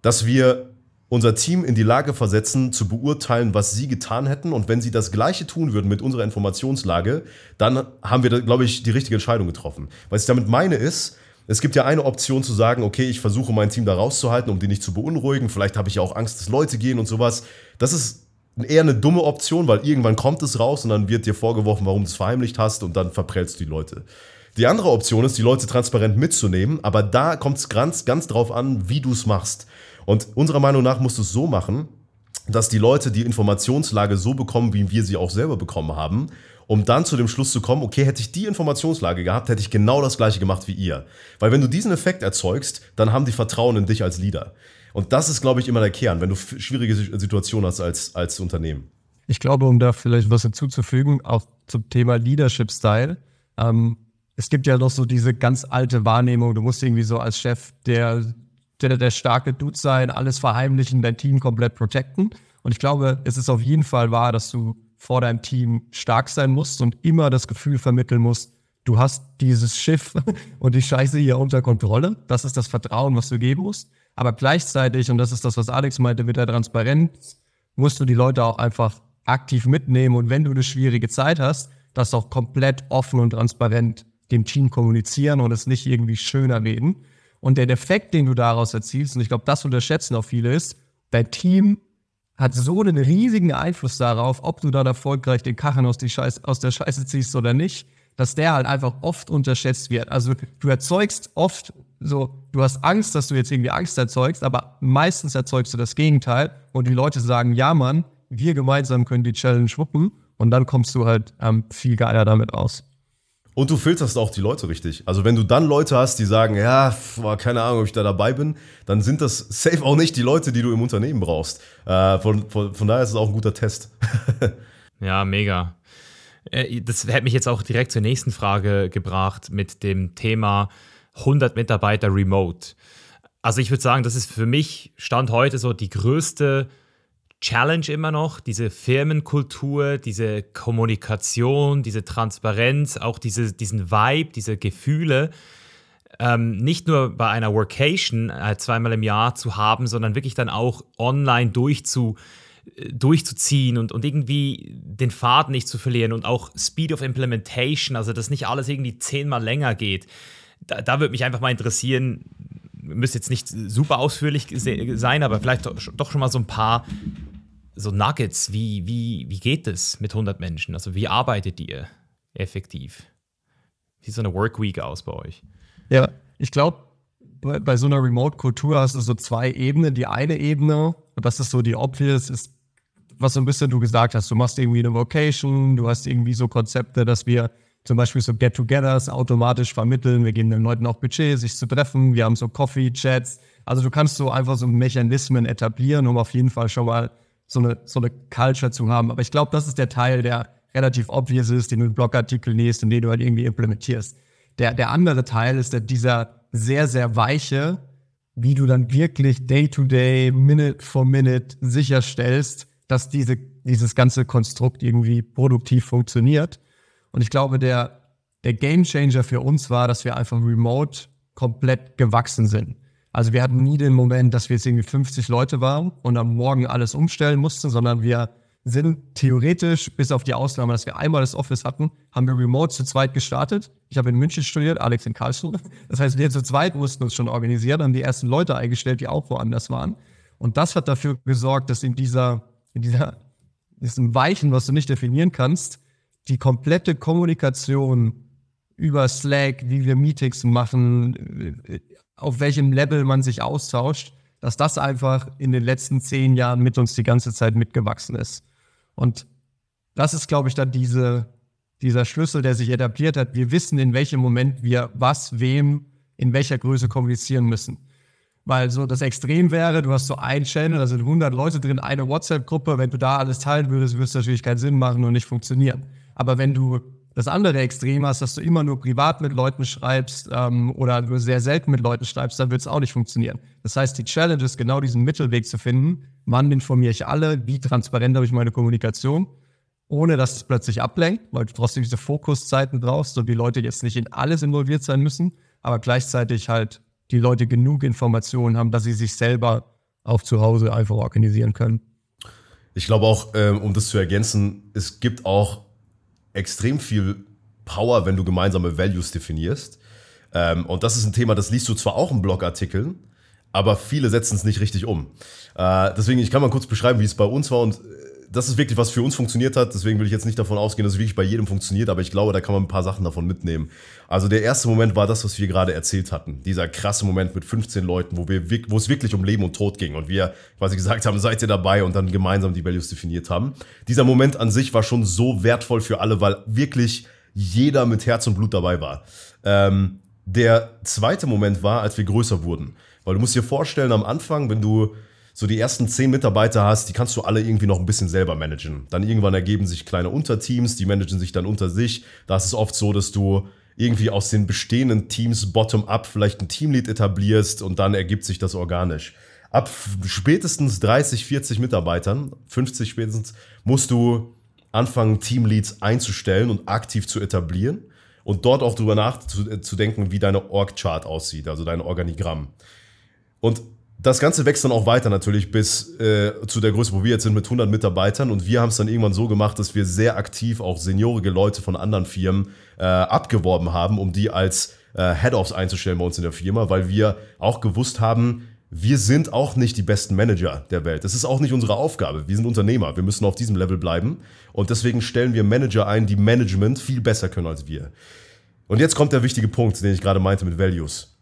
dass wir unser Team in die Lage versetzen, zu beurteilen, was sie getan hätten. Und wenn sie das Gleiche tun würden mit unserer Informationslage, dann haben wir, glaube ich, die richtige Entscheidung getroffen. Was ich damit meine ist, es gibt ja eine Option zu sagen, okay, ich versuche mein Team da rauszuhalten, um die nicht zu beunruhigen. Vielleicht habe ich ja auch Angst, dass Leute gehen und sowas. Das ist eher eine dumme Option, weil irgendwann kommt es raus und dann wird dir vorgeworfen, warum du es verheimlicht hast und dann verprellst du die Leute. Die andere Option ist, die Leute transparent mitzunehmen, aber da kommt es ganz, ganz drauf an, wie du es machst. Und unserer Meinung nach musst du es so machen, dass die Leute die Informationslage so bekommen, wie wir sie auch selber bekommen haben um dann zu dem Schluss zu kommen, okay, hätte ich die Informationslage gehabt, hätte ich genau das gleiche gemacht wie ihr. Weil wenn du diesen Effekt erzeugst, dann haben die Vertrauen in dich als Leader. Und das ist, glaube ich, immer der Kern, wenn du schwierige Situationen hast als, als Unternehmen. Ich glaube, um da vielleicht was hinzuzufügen, auch zum Thema Leadership-Style. Ähm, es gibt ja noch so diese ganz alte Wahrnehmung, du musst irgendwie so als Chef der, der, der starke Dude sein, alles verheimlichen, dein Team komplett protecten. Und ich glaube, es ist auf jeden Fall wahr, dass du vor deinem Team stark sein musst und immer das Gefühl vermitteln musst, du hast dieses Schiff und die Scheiße hier unter Kontrolle. Das ist das Vertrauen, was du geben musst. Aber gleichzeitig, und das ist das, was Alex meinte mit der Transparenz, musst du die Leute auch einfach aktiv mitnehmen. Und wenn du eine schwierige Zeit hast, das auch komplett offen und transparent dem Team kommunizieren und es nicht irgendwie schöner reden. Und der Defekt, den du daraus erzielst, und ich glaube, das unterschätzen auch viele, ist, dein Team hat so einen riesigen Einfluss darauf, ob du da erfolgreich den Kachen aus, Scheiße, aus der Scheiße ziehst oder nicht, dass der halt einfach oft unterschätzt wird. Also du erzeugst oft so, du hast Angst, dass du jetzt irgendwie Angst erzeugst, aber meistens erzeugst du das Gegenteil und die Leute sagen, ja Mann, wir gemeinsam können die Challenge wuppen und dann kommst du halt ähm, viel geiler damit aus. Und du filterst auch die Leute richtig. Also wenn du dann Leute hast, die sagen, ja, keine Ahnung, ob ich da dabei bin, dann sind das safe auch nicht die Leute, die du im Unternehmen brauchst. Äh, von, von, von, daher ist es auch ein guter Test. ja, mega. Äh, das hätte mich jetzt auch direkt zur nächsten Frage gebracht mit dem Thema 100 Mitarbeiter remote. Also ich würde sagen, das ist für mich Stand heute so die größte Challenge immer noch, diese Firmenkultur, diese Kommunikation, diese Transparenz, auch diese, diesen Vibe, diese Gefühle, ähm, nicht nur bei einer Workation äh, zweimal im Jahr zu haben, sondern wirklich dann auch online durchzu, äh, durchzuziehen und, und irgendwie den Faden nicht zu verlieren und auch Speed of Implementation, also dass nicht alles irgendwie zehnmal länger geht. Da, da würde mich einfach mal interessieren, müsste jetzt nicht super ausführlich sein, aber vielleicht doch schon mal so ein paar so Nuggets. Wie, wie, wie geht es mit 100 Menschen? Also wie arbeitet ihr effektiv? Wie sieht so eine Workweek aus bei euch? Ja, ich glaube, bei, bei, so einer Remote-Kultur hast du so zwei Ebenen. Die eine Ebene, das ist so die obvious, ist, was so ein bisschen du gesagt hast. Du machst irgendwie eine Vocation, du hast irgendwie so Konzepte, dass wir zum Beispiel so Get-togethers automatisch vermitteln. Wir geben den Leuten auch Budget, sich zu treffen. Wir haben so Coffee-Chats. Also du kannst so einfach so Mechanismen etablieren, um auf jeden Fall schon mal so eine, so eine Culture zu haben. Aber ich glaube, das ist der Teil, der relativ obvious ist, den du in Blogartikel liest und den du halt irgendwie implementierst. Der, der andere Teil ist der, dieser sehr, sehr weiche, wie du dann wirklich day to day, minute for minute sicherstellst, dass diese, dieses ganze Konstrukt irgendwie produktiv funktioniert. Und ich glaube, der, der Game Changer für uns war, dass wir einfach remote komplett gewachsen sind. Also wir hatten nie den Moment, dass wir jetzt irgendwie 50 Leute waren und am Morgen alles umstellen mussten, sondern wir sind theoretisch, bis auf die Ausnahme, dass wir einmal das Office hatten, haben wir remote zu zweit gestartet. Ich habe in München studiert, Alex in Karlsruhe. Das heißt, wir zu zweit mussten uns schon organisieren, haben die ersten Leute eingestellt, die auch woanders waren. Und das hat dafür gesorgt, dass in dieser, in dieser, diesem Weichen, was du nicht definieren kannst, die komplette Kommunikation über Slack, wie wir Meetings machen, auf welchem Level man sich austauscht, dass das einfach in den letzten zehn Jahren mit uns die ganze Zeit mitgewachsen ist. Und das ist, glaube ich, dann diese, dieser Schlüssel, der sich etabliert hat. Wir wissen, in welchem Moment wir was, wem, in welcher Größe kommunizieren müssen. Weil so das Extrem wäre, du hast so ein Channel, da sind 100 Leute drin, eine WhatsApp-Gruppe. Wenn du da alles teilen würdest, würde es natürlich keinen Sinn machen und nicht funktionieren. Aber wenn du das andere Extrem hast, dass du immer nur privat mit Leuten schreibst ähm, oder nur sehr selten mit Leuten schreibst, dann wird es auch nicht funktionieren. Das heißt, die Challenge ist genau diesen Mittelweg zu finden. Wann informiere ich alle? Wie transparent habe ich meine Kommunikation? Ohne dass es plötzlich ablenkt, weil du trotzdem diese Fokuszeiten brauchst und die Leute jetzt nicht in alles involviert sein müssen, aber gleichzeitig halt die Leute genug Informationen haben, dass sie sich selber auch zu Hause einfach organisieren können. Ich glaube auch, ähm, um das zu ergänzen, es gibt auch extrem viel Power, wenn du gemeinsame Values definierst. Ähm, und das ist ein Thema, das liest du zwar auch in Blogartikeln, aber viele setzen es nicht richtig um. Äh, deswegen, ich kann mal kurz beschreiben, wie es bei uns war und das ist wirklich, was für uns funktioniert hat. Deswegen will ich jetzt nicht davon ausgehen, dass es wirklich bei jedem funktioniert, aber ich glaube, da kann man ein paar Sachen davon mitnehmen. Also der erste Moment war das, was wir gerade erzählt hatten. Dieser krasse Moment mit 15 Leuten, wo, wir, wo es wirklich um Leben und Tod ging und wir quasi gesagt haben, seid ihr dabei und dann gemeinsam die Values definiert haben. Dieser Moment an sich war schon so wertvoll für alle, weil wirklich jeder mit Herz und Blut dabei war. Ähm, der zweite Moment war, als wir größer wurden. Weil du musst dir vorstellen, am Anfang, wenn du so die ersten zehn Mitarbeiter hast, die kannst du alle irgendwie noch ein bisschen selber managen. Dann irgendwann ergeben sich kleine Unterteams, die managen sich dann unter sich. Da ist es oft so, dass du irgendwie aus den bestehenden Teams bottom-up vielleicht ein Teamlead etablierst und dann ergibt sich das organisch. Ab spätestens 30, 40 Mitarbeitern, 50 spätestens, musst du anfangen, Teamleads einzustellen und aktiv zu etablieren und dort auch drüber nachzudenken, wie deine Org-Chart aussieht, also dein Organigramm. Und das Ganze wächst dann auch weiter natürlich bis äh, zu der Größe, wo wir jetzt sind mit 100 Mitarbeitern. Und wir haben es dann irgendwann so gemacht, dass wir sehr aktiv auch seniorige Leute von anderen Firmen äh, abgeworben haben, um die als äh, Head-Offs einzustellen bei uns in der Firma, weil wir auch gewusst haben, wir sind auch nicht die besten Manager der Welt. Das ist auch nicht unsere Aufgabe. Wir sind Unternehmer. Wir müssen auf diesem Level bleiben. Und deswegen stellen wir Manager ein, die Management viel besser können als wir. Und jetzt kommt der wichtige Punkt, den ich gerade meinte mit Values.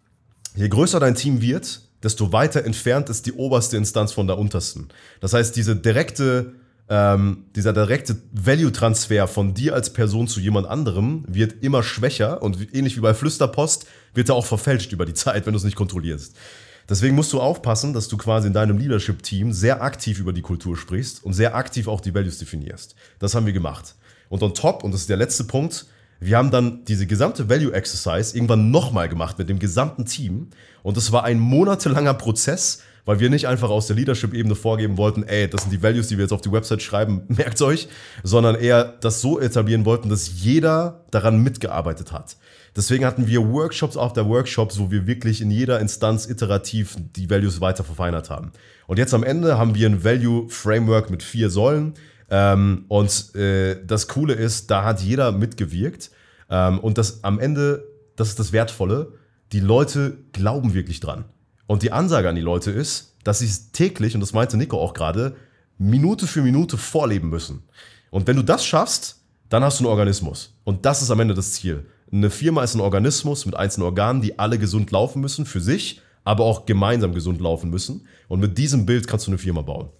Je größer dein Team wird, desto weiter entfernt ist die oberste Instanz von der untersten. Das heißt, diese direkte, ähm, dieser direkte Value-Transfer von dir als Person zu jemand anderem wird immer schwächer und ähnlich wie bei Flüsterpost wird er auch verfälscht über die Zeit, wenn du es nicht kontrollierst. Deswegen musst du aufpassen, dass du quasi in deinem Leadership-Team sehr aktiv über die Kultur sprichst und sehr aktiv auch die Values definierst. Das haben wir gemacht. Und on top, und das ist der letzte Punkt, Wir haben dann diese gesamte Value Exercise irgendwann nochmal gemacht mit dem gesamten Team. Und es war ein monatelanger Prozess, weil wir nicht einfach aus der Leadership-Ebene vorgeben wollten, ey, das sind die Values, die wir jetzt auf die Website schreiben, merkt euch, sondern eher das so etablieren wollten, dass jeder daran mitgearbeitet hat. Deswegen hatten wir Workshops auf der Workshops, wo wir wirklich in jeder Instanz iterativ die Values weiter verfeinert haben. Und jetzt am Ende haben wir ein Value Framework mit vier Säulen. Ähm, und äh, das Coole ist, da hat jeder mitgewirkt. Ähm, und das am Ende, das ist das Wertvolle, die Leute glauben wirklich dran. Und die Ansage an die Leute ist, dass sie es täglich, und das meinte Nico auch gerade, Minute für Minute vorleben müssen. Und wenn du das schaffst, dann hast du einen Organismus. Und das ist am Ende das Ziel. Eine Firma ist ein Organismus mit einzelnen Organen, die alle gesund laufen müssen für sich, aber auch gemeinsam gesund laufen müssen. Und mit diesem Bild kannst du eine Firma bauen.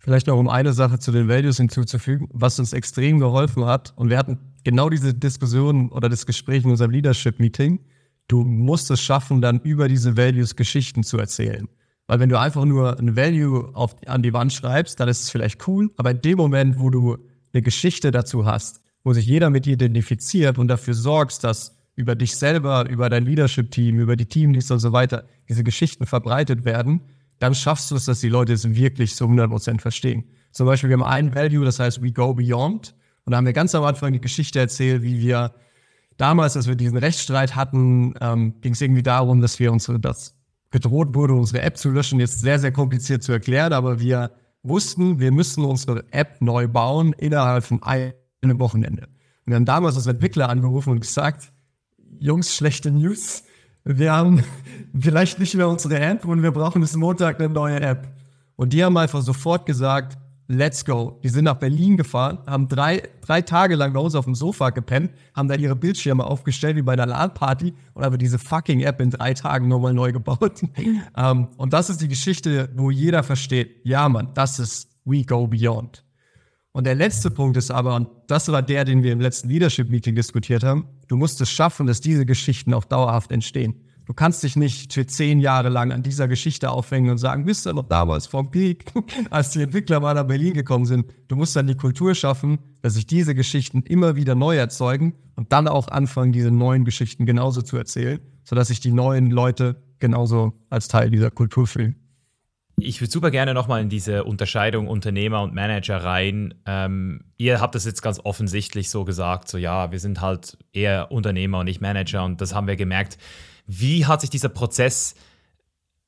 Vielleicht noch um eine Sache zu den Values hinzuzufügen, was uns extrem geholfen hat. Und wir hatten genau diese Diskussion oder das Gespräch in unserem Leadership-Meeting. Du musst es schaffen, dann über diese Values Geschichten zu erzählen. Weil wenn du einfach nur ein Value auf, an die Wand schreibst, dann ist es vielleicht cool. Aber in dem Moment, wo du eine Geschichte dazu hast, wo sich jeder mit dir identifiziert und dafür sorgst, dass über dich selber, über dein Leadership-Team, über die Teamleads und so weiter diese Geschichten verbreitet werden, dann schaffst du es, dass die Leute es wirklich zu 100% verstehen. Zum Beispiel, wir haben ein Value, das heißt We Go Beyond. Und da haben wir ganz am Anfang die Geschichte erzählt, wie wir damals, als wir diesen Rechtsstreit hatten, ähm, ging es irgendwie darum, dass wir unsere, das gedroht wurde, unsere App zu löschen. Jetzt sehr, sehr kompliziert zu erklären, aber wir wussten, wir müssen unsere App neu bauen innerhalb von einem Wochenende. Und wir haben damals als Entwickler angerufen und gesagt, Jungs, schlechte News wir haben vielleicht nicht mehr unsere App und wir brauchen bis Montag eine neue App. Und die haben einfach sofort gesagt, let's go. Die sind nach Berlin gefahren, haben drei, drei Tage lang bei uns auf dem Sofa gepennt, haben da ihre Bildschirme aufgestellt wie bei einer LAN-Party und haben diese fucking App in drei Tagen nochmal neu gebaut. um, ähm, und das ist die Geschichte, wo jeder versteht, ja Mann, das ist We Go Beyond. Und der letzte Punkt ist aber, und das war der, den wir im letzten Leadership-Meeting diskutiert haben, du musst es schaffen, dass diese Geschichten auch dauerhaft entstehen. Du kannst dich nicht für zehn Jahre lang an dieser Geschichte aufhängen und sagen, bist du noch damals vom Peak, als die Entwickler mal nach Berlin gekommen sind. Du musst dann die Kultur schaffen, dass sich diese Geschichten immer wieder neu erzeugen und dann auch anfangen, diese neuen Geschichten genauso zu erzählen, sodass sich die neuen Leute genauso als Teil dieser Kultur fühlen. Ich würde super gerne nochmal in diese Unterscheidung Unternehmer und Manager rein. Ähm, ihr habt das jetzt ganz offensichtlich so gesagt, so ja, wir sind halt eher Unternehmer und nicht Manager und das haben wir gemerkt. Wie hat sich dieser Prozess,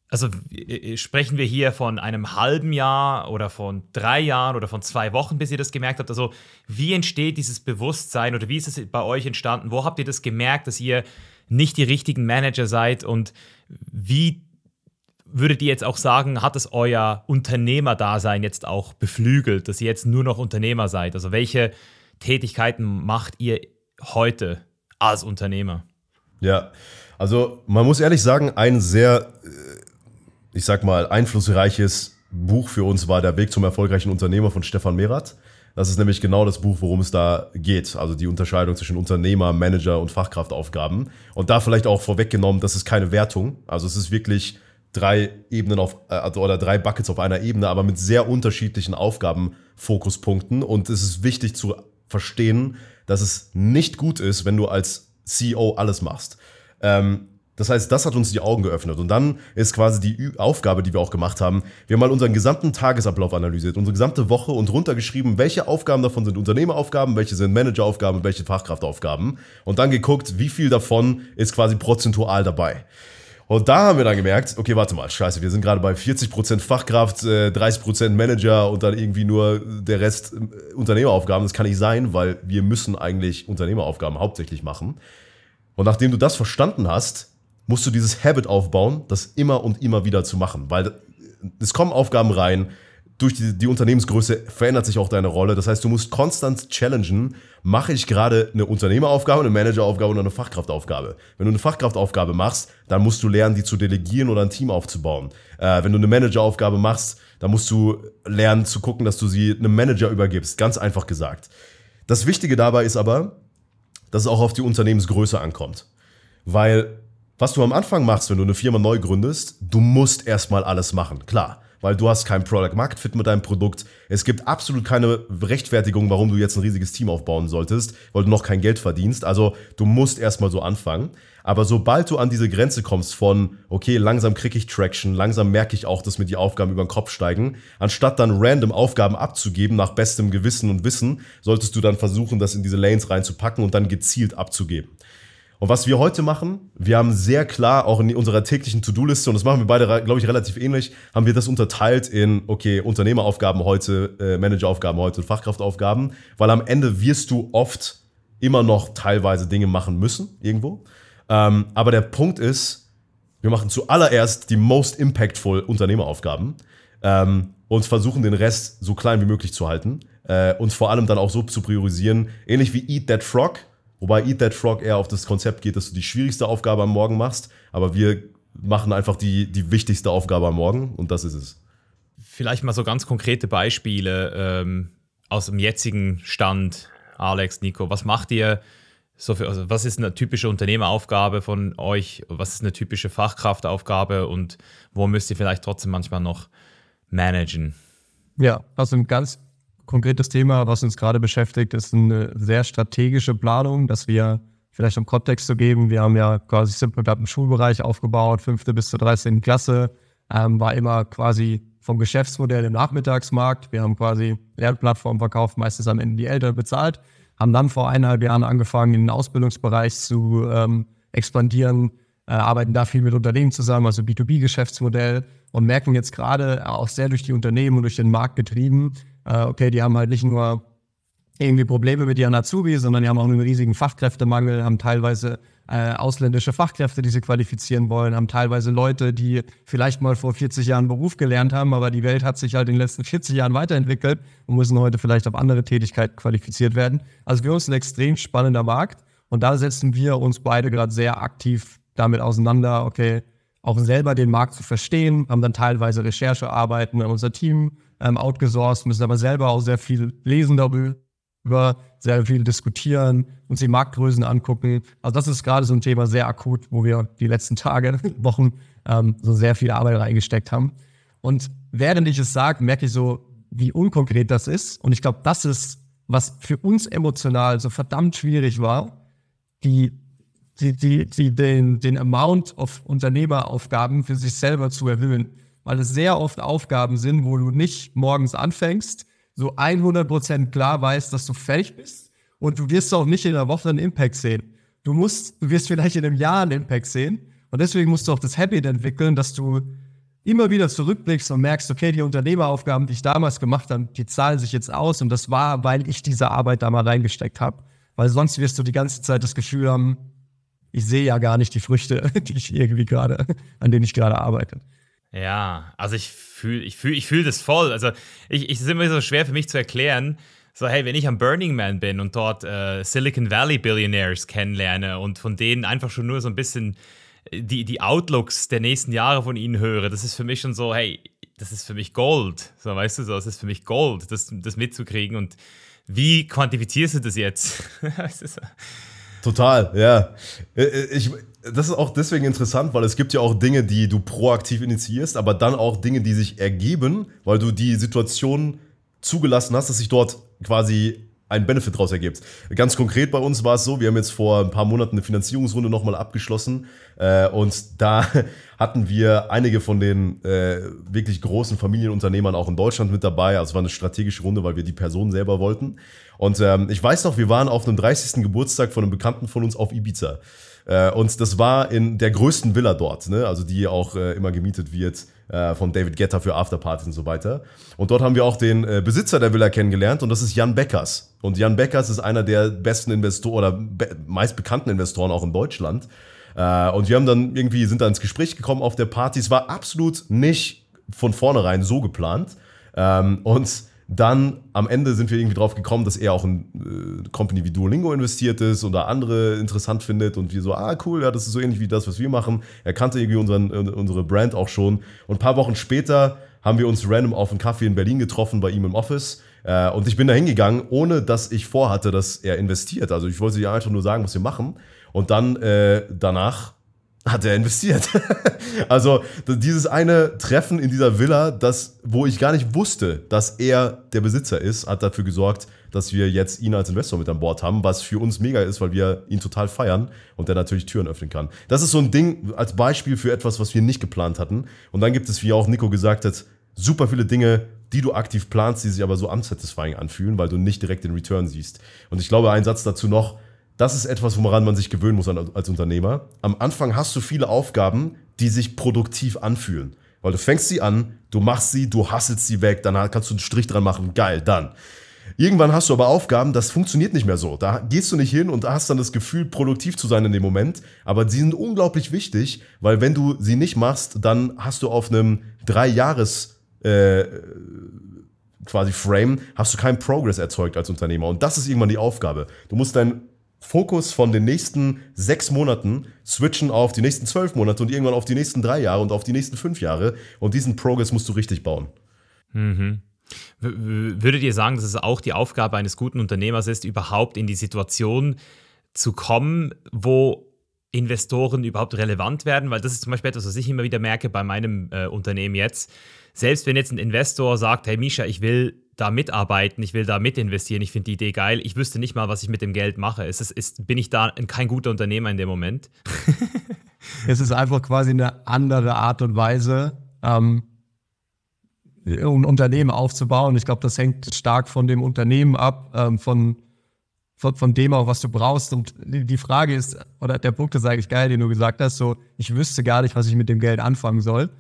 also sprechen wir hier von einem halben Jahr oder von drei Jahren oder von zwei Wochen, bis ihr das gemerkt habt? Also wie entsteht dieses Bewusstsein oder wie ist es bei euch entstanden? Wo habt ihr das gemerkt, dass ihr nicht die richtigen Manager seid und wie würdet ihr jetzt auch sagen, hat es euer Unternehmerdasein jetzt auch beflügelt, dass ihr jetzt nur noch Unternehmer seid? Also welche Tätigkeiten macht ihr heute als Unternehmer? Ja, also man muss ehrlich sagen, ein sehr, äh, ich sag mal, einflussreiches Buch für uns war Der Weg zum erfolgreichen Unternehmer von Stefan Merath. Das ist nämlich genau das Buch, worum es da geht. Also die Unterscheidung zwischen Unternehmer, Manager und Fachkraftaufgaben. Und da vielleicht auch vorweggenommen, das ist keine Wertung. Also es ist wirklich drei Ebenen auf, äh, also, oder drei Buckets auf einer Ebene, aber mit sehr unterschiedlichen Aufgabenfokuspunkten. Und es ist wichtig zu verstehen, dass es nicht gut ist, wenn du als CEO alles machst. Ähm, das heißt, das hat uns die Augen geöffnet. Und dann ist quasi die Aufgabe, die wir auch gemacht haben, wir haben mal unseren gesamten Tagesablauf analysiert, unsere gesamte Woche und runtergeschrieben, welche Aufgaben davon sind Unternehmeraufgaben, welche sind Manageraufgaben und welche Fachkraftaufgaben. Und dann geguckt, wie viel davon ist quasi prozentual dabei. Und da haben wir dann gemerkt, okay, warte mal, scheiße, wir sind gerade bei 40% Fachkraft, 30% äh, Manager und dann irgendwie nur der Rest äh, Unternehmeraufgaben. Das kann nicht sein, weil wir müssen eigentlich Unternehmeraufgaben hauptsächlich machen. Und nachdem du das verstanden hast, musst du dieses Habit aufbauen, das immer und immer wieder zu machen. Weil es kommen Aufgaben rein, durch die, die, Unternehmensgröße verändert sich auch deine Rolle. Das heißt, du musst konstant challengen, mache ich gerade eine Unternehmeraufgabe, eine Manageraufgabe oder eine Fachkraftaufgabe. Wenn du eine Fachkraftaufgabe machst, dann musst du lernen, die zu delegieren oder ein Team aufzubauen. Äh, wenn du eine Manageraufgabe machst, dann musst du lernen zu gucken, dass du sie einem Manager übergibst. Ganz einfach gesagt. Das Wichtige dabei ist aber, dass es auch auf die Unternehmensgröße ankommt. Weil was du am Anfang machst, wenn du eine Firma neu gründest, du musst erstmal alles machen. Klar, weil du hast kein Product Market Fit mit deinem Produkt. Es gibt absolut keine Rechtfertigung, warum du jetzt ein riesiges Team aufbauen solltest, weil du noch kein Geld verdienst. Also du musst erstmal so anfangen. Aber sobald du an diese Grenze kommst von, okay, langsam kriege ich Traction, langsam merke ich auch, dass mir die Aufgaben über den Kopf steigen, anstatt dann random Aufgaben abzugeben nach bestem Gewissen und Wissen, solltest du dann versuchen, das in diese Lanes reinzupacken und dann gezielt abzugeben. Und was wir heute machen, wir haben sehr klar auch in unserer täglichen To-Do-Liste, und das machen wir beide, glaube ich, relativ ähnlich, haben wir das unterteilt in, okay, Unternehmeraufgaben heute, äh, Manageraufgaben heute und Fachkraftaufgaben, weil am Ende wirst du oft immer noch teilweise Dinge machen müssen, irgendwo. Ähm, aber der Punkt ist, wir machen zuallererst die most impactful Unternehmeraufgaben ähm, und versuchen den Rest so klein wie möglich zu halten äh, und vor allem dann auch so zu priorisieren, ähnlich wie Eat That Frog Wobei Eat That Frog eher auf das Konzept geht, dass du die schwierigste Aufgabe am Morgen machst, aber wir machen einfach die, die wichtigste Aufgabe am Morgen und das ist es. Vielleicht mal so ganz konkrete Beispiele ähm, aus dem jetzigen Stand, Alex, Nico. Was macht ihr? So für, also was ist eine typische Unternehmeraufgabe von euch? Was ist eine typische Fachkraftaufgabe und wo müsst ihr vielleicht trotzdem manchmal noch managen? Ja, also ein ganz konkretes Thema, was uns gerade beschäftigt, ist eine sehr strategische Planung, dass wir vielleicht um Kontext zu geben, wir haben ja quasi Simple Club im Schulbereich aufgebaut, fünfte bis zur 13. Klasse, ähm, war immer quasi vom Geschäftsmodell im Nachmittagsmarkt. Wir haben quasi Lernplattformen verkauft, meistens am Ende die Eltern bezahlt, haben dann vor eineinhalb Jahren angefangen, in den Ausbildungsbereich zu ähm, expandieren, äh, arbeiten da viel mit Unternehmen zusammen, also B2B-Geschäftsmodell und merken jetzt gerade auch sehr durch die Unternehmen und durch den Markt getrieben, äh, okay, die haben halt nicht nur irgendwie Probleme mit ihren Azubi, sondern die haben auch einen riesigen Fachkräftemangel, haben teilweise äh, ausländische Fachkräfte, die sie qualifizieren wollen, haben teilweise Leute, die vielleicht mal vor 40 Jahren Beruf gelernt haben, aber die Welt hat sich halt in den letzten 40 Jahren weiterentwickelt und müssen heute vielleicht auf andere Tätigkeiten qualifiziert werden. Also für uns ein extrem spannender Markt und da setzen wir uns beide gerade sehr aktiv damit auseinander, okay, auch selber den Markt zu verstehen, haben dann teilweise Recherchearbeiten an unser Team ähm, outgesourced, müssen aber selber auch sehr viel lesen darüber, sehr viel diskutieren, uns die Marktgrößen angucken. Also das ist gerade so ein Thema sehr akut, wo wir die letzten Tage, Wochen ähm, so sehr viel Arbeit reingesteckt haben. Und während ich es sage, merke ich so, wie unkonkret das ist. Und ich glaube, das ist, was für uns emotional so verdammt schwierig war, die, die, die, die den, den Amount of Unternehmeraufgaben für sich selber zu erhöhen weil es sehr oft Aufgaben sind, wo du nicht morgens anfängst, so 100% klar weißt, dass du fertig bist und du wirst auch nicht in der Woche einen Impact sehen. Du musst, du wirst vielleicht in einem Jahr einen Impact sehen und deswegen musst du auch das Habit entwickeln, dass du immer wieder zurückblickst und merkst, okay, die Unternehmeraufgaben, die ich damals gemacht habe, die zahlen sich jetzt aus und das war, weil ich diese Arbeit da mal reingesteckt habe. Weil sonst wirst du die ganze Zeit das Gefühl haben, ich sehe ja gar nicht die Früchte, die ich irgendwie gerade, an denen ich gerade arbeite. Ja, also ich fühle ich fühl, ich fühl das voll. Also ich, ich, es ist immer so schwer für mich zu erklären. So, hey, wenn ich am Burning Man bin und dort äh, Silicon Valley Billionaires kennenlerne und von denen einfach schon nur so ein bisschen äh, die, die Outlooks der nächsten Jahre von ihnen höre, das ist für mich schon so, hey, das ist für mich Gold. So, weißt du so, das ist für mich Gold, das, das mitzukriegen. Und wie quantifizierst du das jetzt? Total, ja. Äh, äh, ich, das ist auch deswegen interessant, weil es gibt ja auch Dinge, die du proaktiv initiierst, aber dann auch Dinge, die sich ergeben, weil du die Situation zugelassen hast, dass sich dort quasi ein Benefit daraus ergibt. Ganz konkret bei uns war es so, wir haben jetzt vor ein paar Monaten eine Finanzierungsrunde nochmal abgeschlossen äh, und da hatten wir einige von den äh, wirklich großen Familienunternehmern auch in Deutschland mit dabei. Also es war eine strategische Runde, weil wir die Person selber wollten. Und ähm, ich weiß noch, wir waren auf einem 30. Geburtstag von einem Bekannten von uns auf Ibiza. Äh, und das war in der größten Villa dort, ne? also die auch äh, immer gemietet wird äh, von David Getter für Afterpartys und so weiter. Und dort haben wir auch den äh, Besitzer der Villa kennengelernt und das ist Jan Beckers. Und Jan Beckers ist einer der besten Investoren oder be meist bekannten Investoren auch in Deutschland. Äh, und wir haben dann irgendwie, sind da ins Gespräch gekommen auf der Party. Es war absolut nicht von vornherein so geplant. Ähm, und dann am Ende sind wir irgendwie drauf gekommen, dass er auch in äh, Company wie Duolingo investiert ist oder andere interessant findet und wir so, ah cool, ja, das ist so ähnlich wie das, was wir machen. Er kannte irgendwie unseren, äh, unsere Brand auch schon. Und ein paar Wochen später haben wir uns random auf einen Kaffee in Berlin getroffen bei ihm im Office. Äh, und ich bin da hingegangen, ohne dass ich vorhatte, dass er investiert. Also ich wollte ihm einfach nur sagen, was wir machen. Und dann äh, danach hat er investiert. also dieses eine Treffen in dieser Villa, das, wo ich gar nicht wusste, dass er der Besitzer ist, hat dafür gesorgt, dass wir jetzt ihn als Investor mit an Bord haben, was für uns mega ist, weil wir ihn total feiern und der natürlich Türen öffnen kann. Das ist so ein Ding als Beispiel für etwas, was wir nicht geplant hatten. Und dann gibt es, wie auch Nico gesagt hat, super viele Dinge, die du aktiv planst, die sich aber so unsatisfying anfühlen, weil du nicht direkt den Return siehst. Und ich glaube, ein Satz dazu noch, das ist etwas, woran man sich gewöhnen muss als Unternehmer. Am Anfang hast du viele Aufgaben, die sich produktiv anfühlen. Weil du fängst sie an, du machst sie, du hasselst sie weg, dann kannst du einen Strich dran machen, geil, dann. Irgendwann hast du aber Aufgaben, das funktioniert nicht mehr so. Da gehst du nicht hin und hast dann das Gefühl, produktiv zu sein in dem Moment. Aber sie sind unglaublich wichtig, weil wenn du sie nicht machst, dann hast du auf einem drei Jahres äh, hast du keinen Progress erzeugt als Unternehmer. Und das ist irgendwann die Aufgabe. Du musst deinen Fokus von den nächsten sechs Monaten switchen auf die nächsten zwölf Monate und irgendwann auf die nächsten drei Jahre und auf die nächsten fünf Jahre. Und diesen Progress musst du richtig bauen. Mhm. Würdet ihr sagen, dass es auch die Aufgabe eines guten Unternehmers ist, überhaupt in die Situation zu kommen, wo Investoren überhaupt relevant werden? Weil das ist zum Beispiel etwas, was ich immer wieder merke bei meinem äh, Unternehmen jetzt. Selbst wenn jetzt ein Investor sagt, hey Misha, ich will da mitarbeiten, ich will da mit investieren, ich finde die Idee geil, ich wüsste nicht mal, was ich mit dem Geld mache. Ist, ist, bin ich da kein guter Unternehmer in dem Moment? es ist einfach quasi eine andere Art und Weise, ähm, ein Unternehmen aufzubauen. Ich glaube, das hängt stark von dem Unternehmen ab, ähm, von, von, von, dem auch, was du brauchst. Und die Frage ist, oder der Punkt ist eigentlich geil, den du gesagt hast, so, ich wüsste gar nicht, was ich mit dem Geld anfangen soll.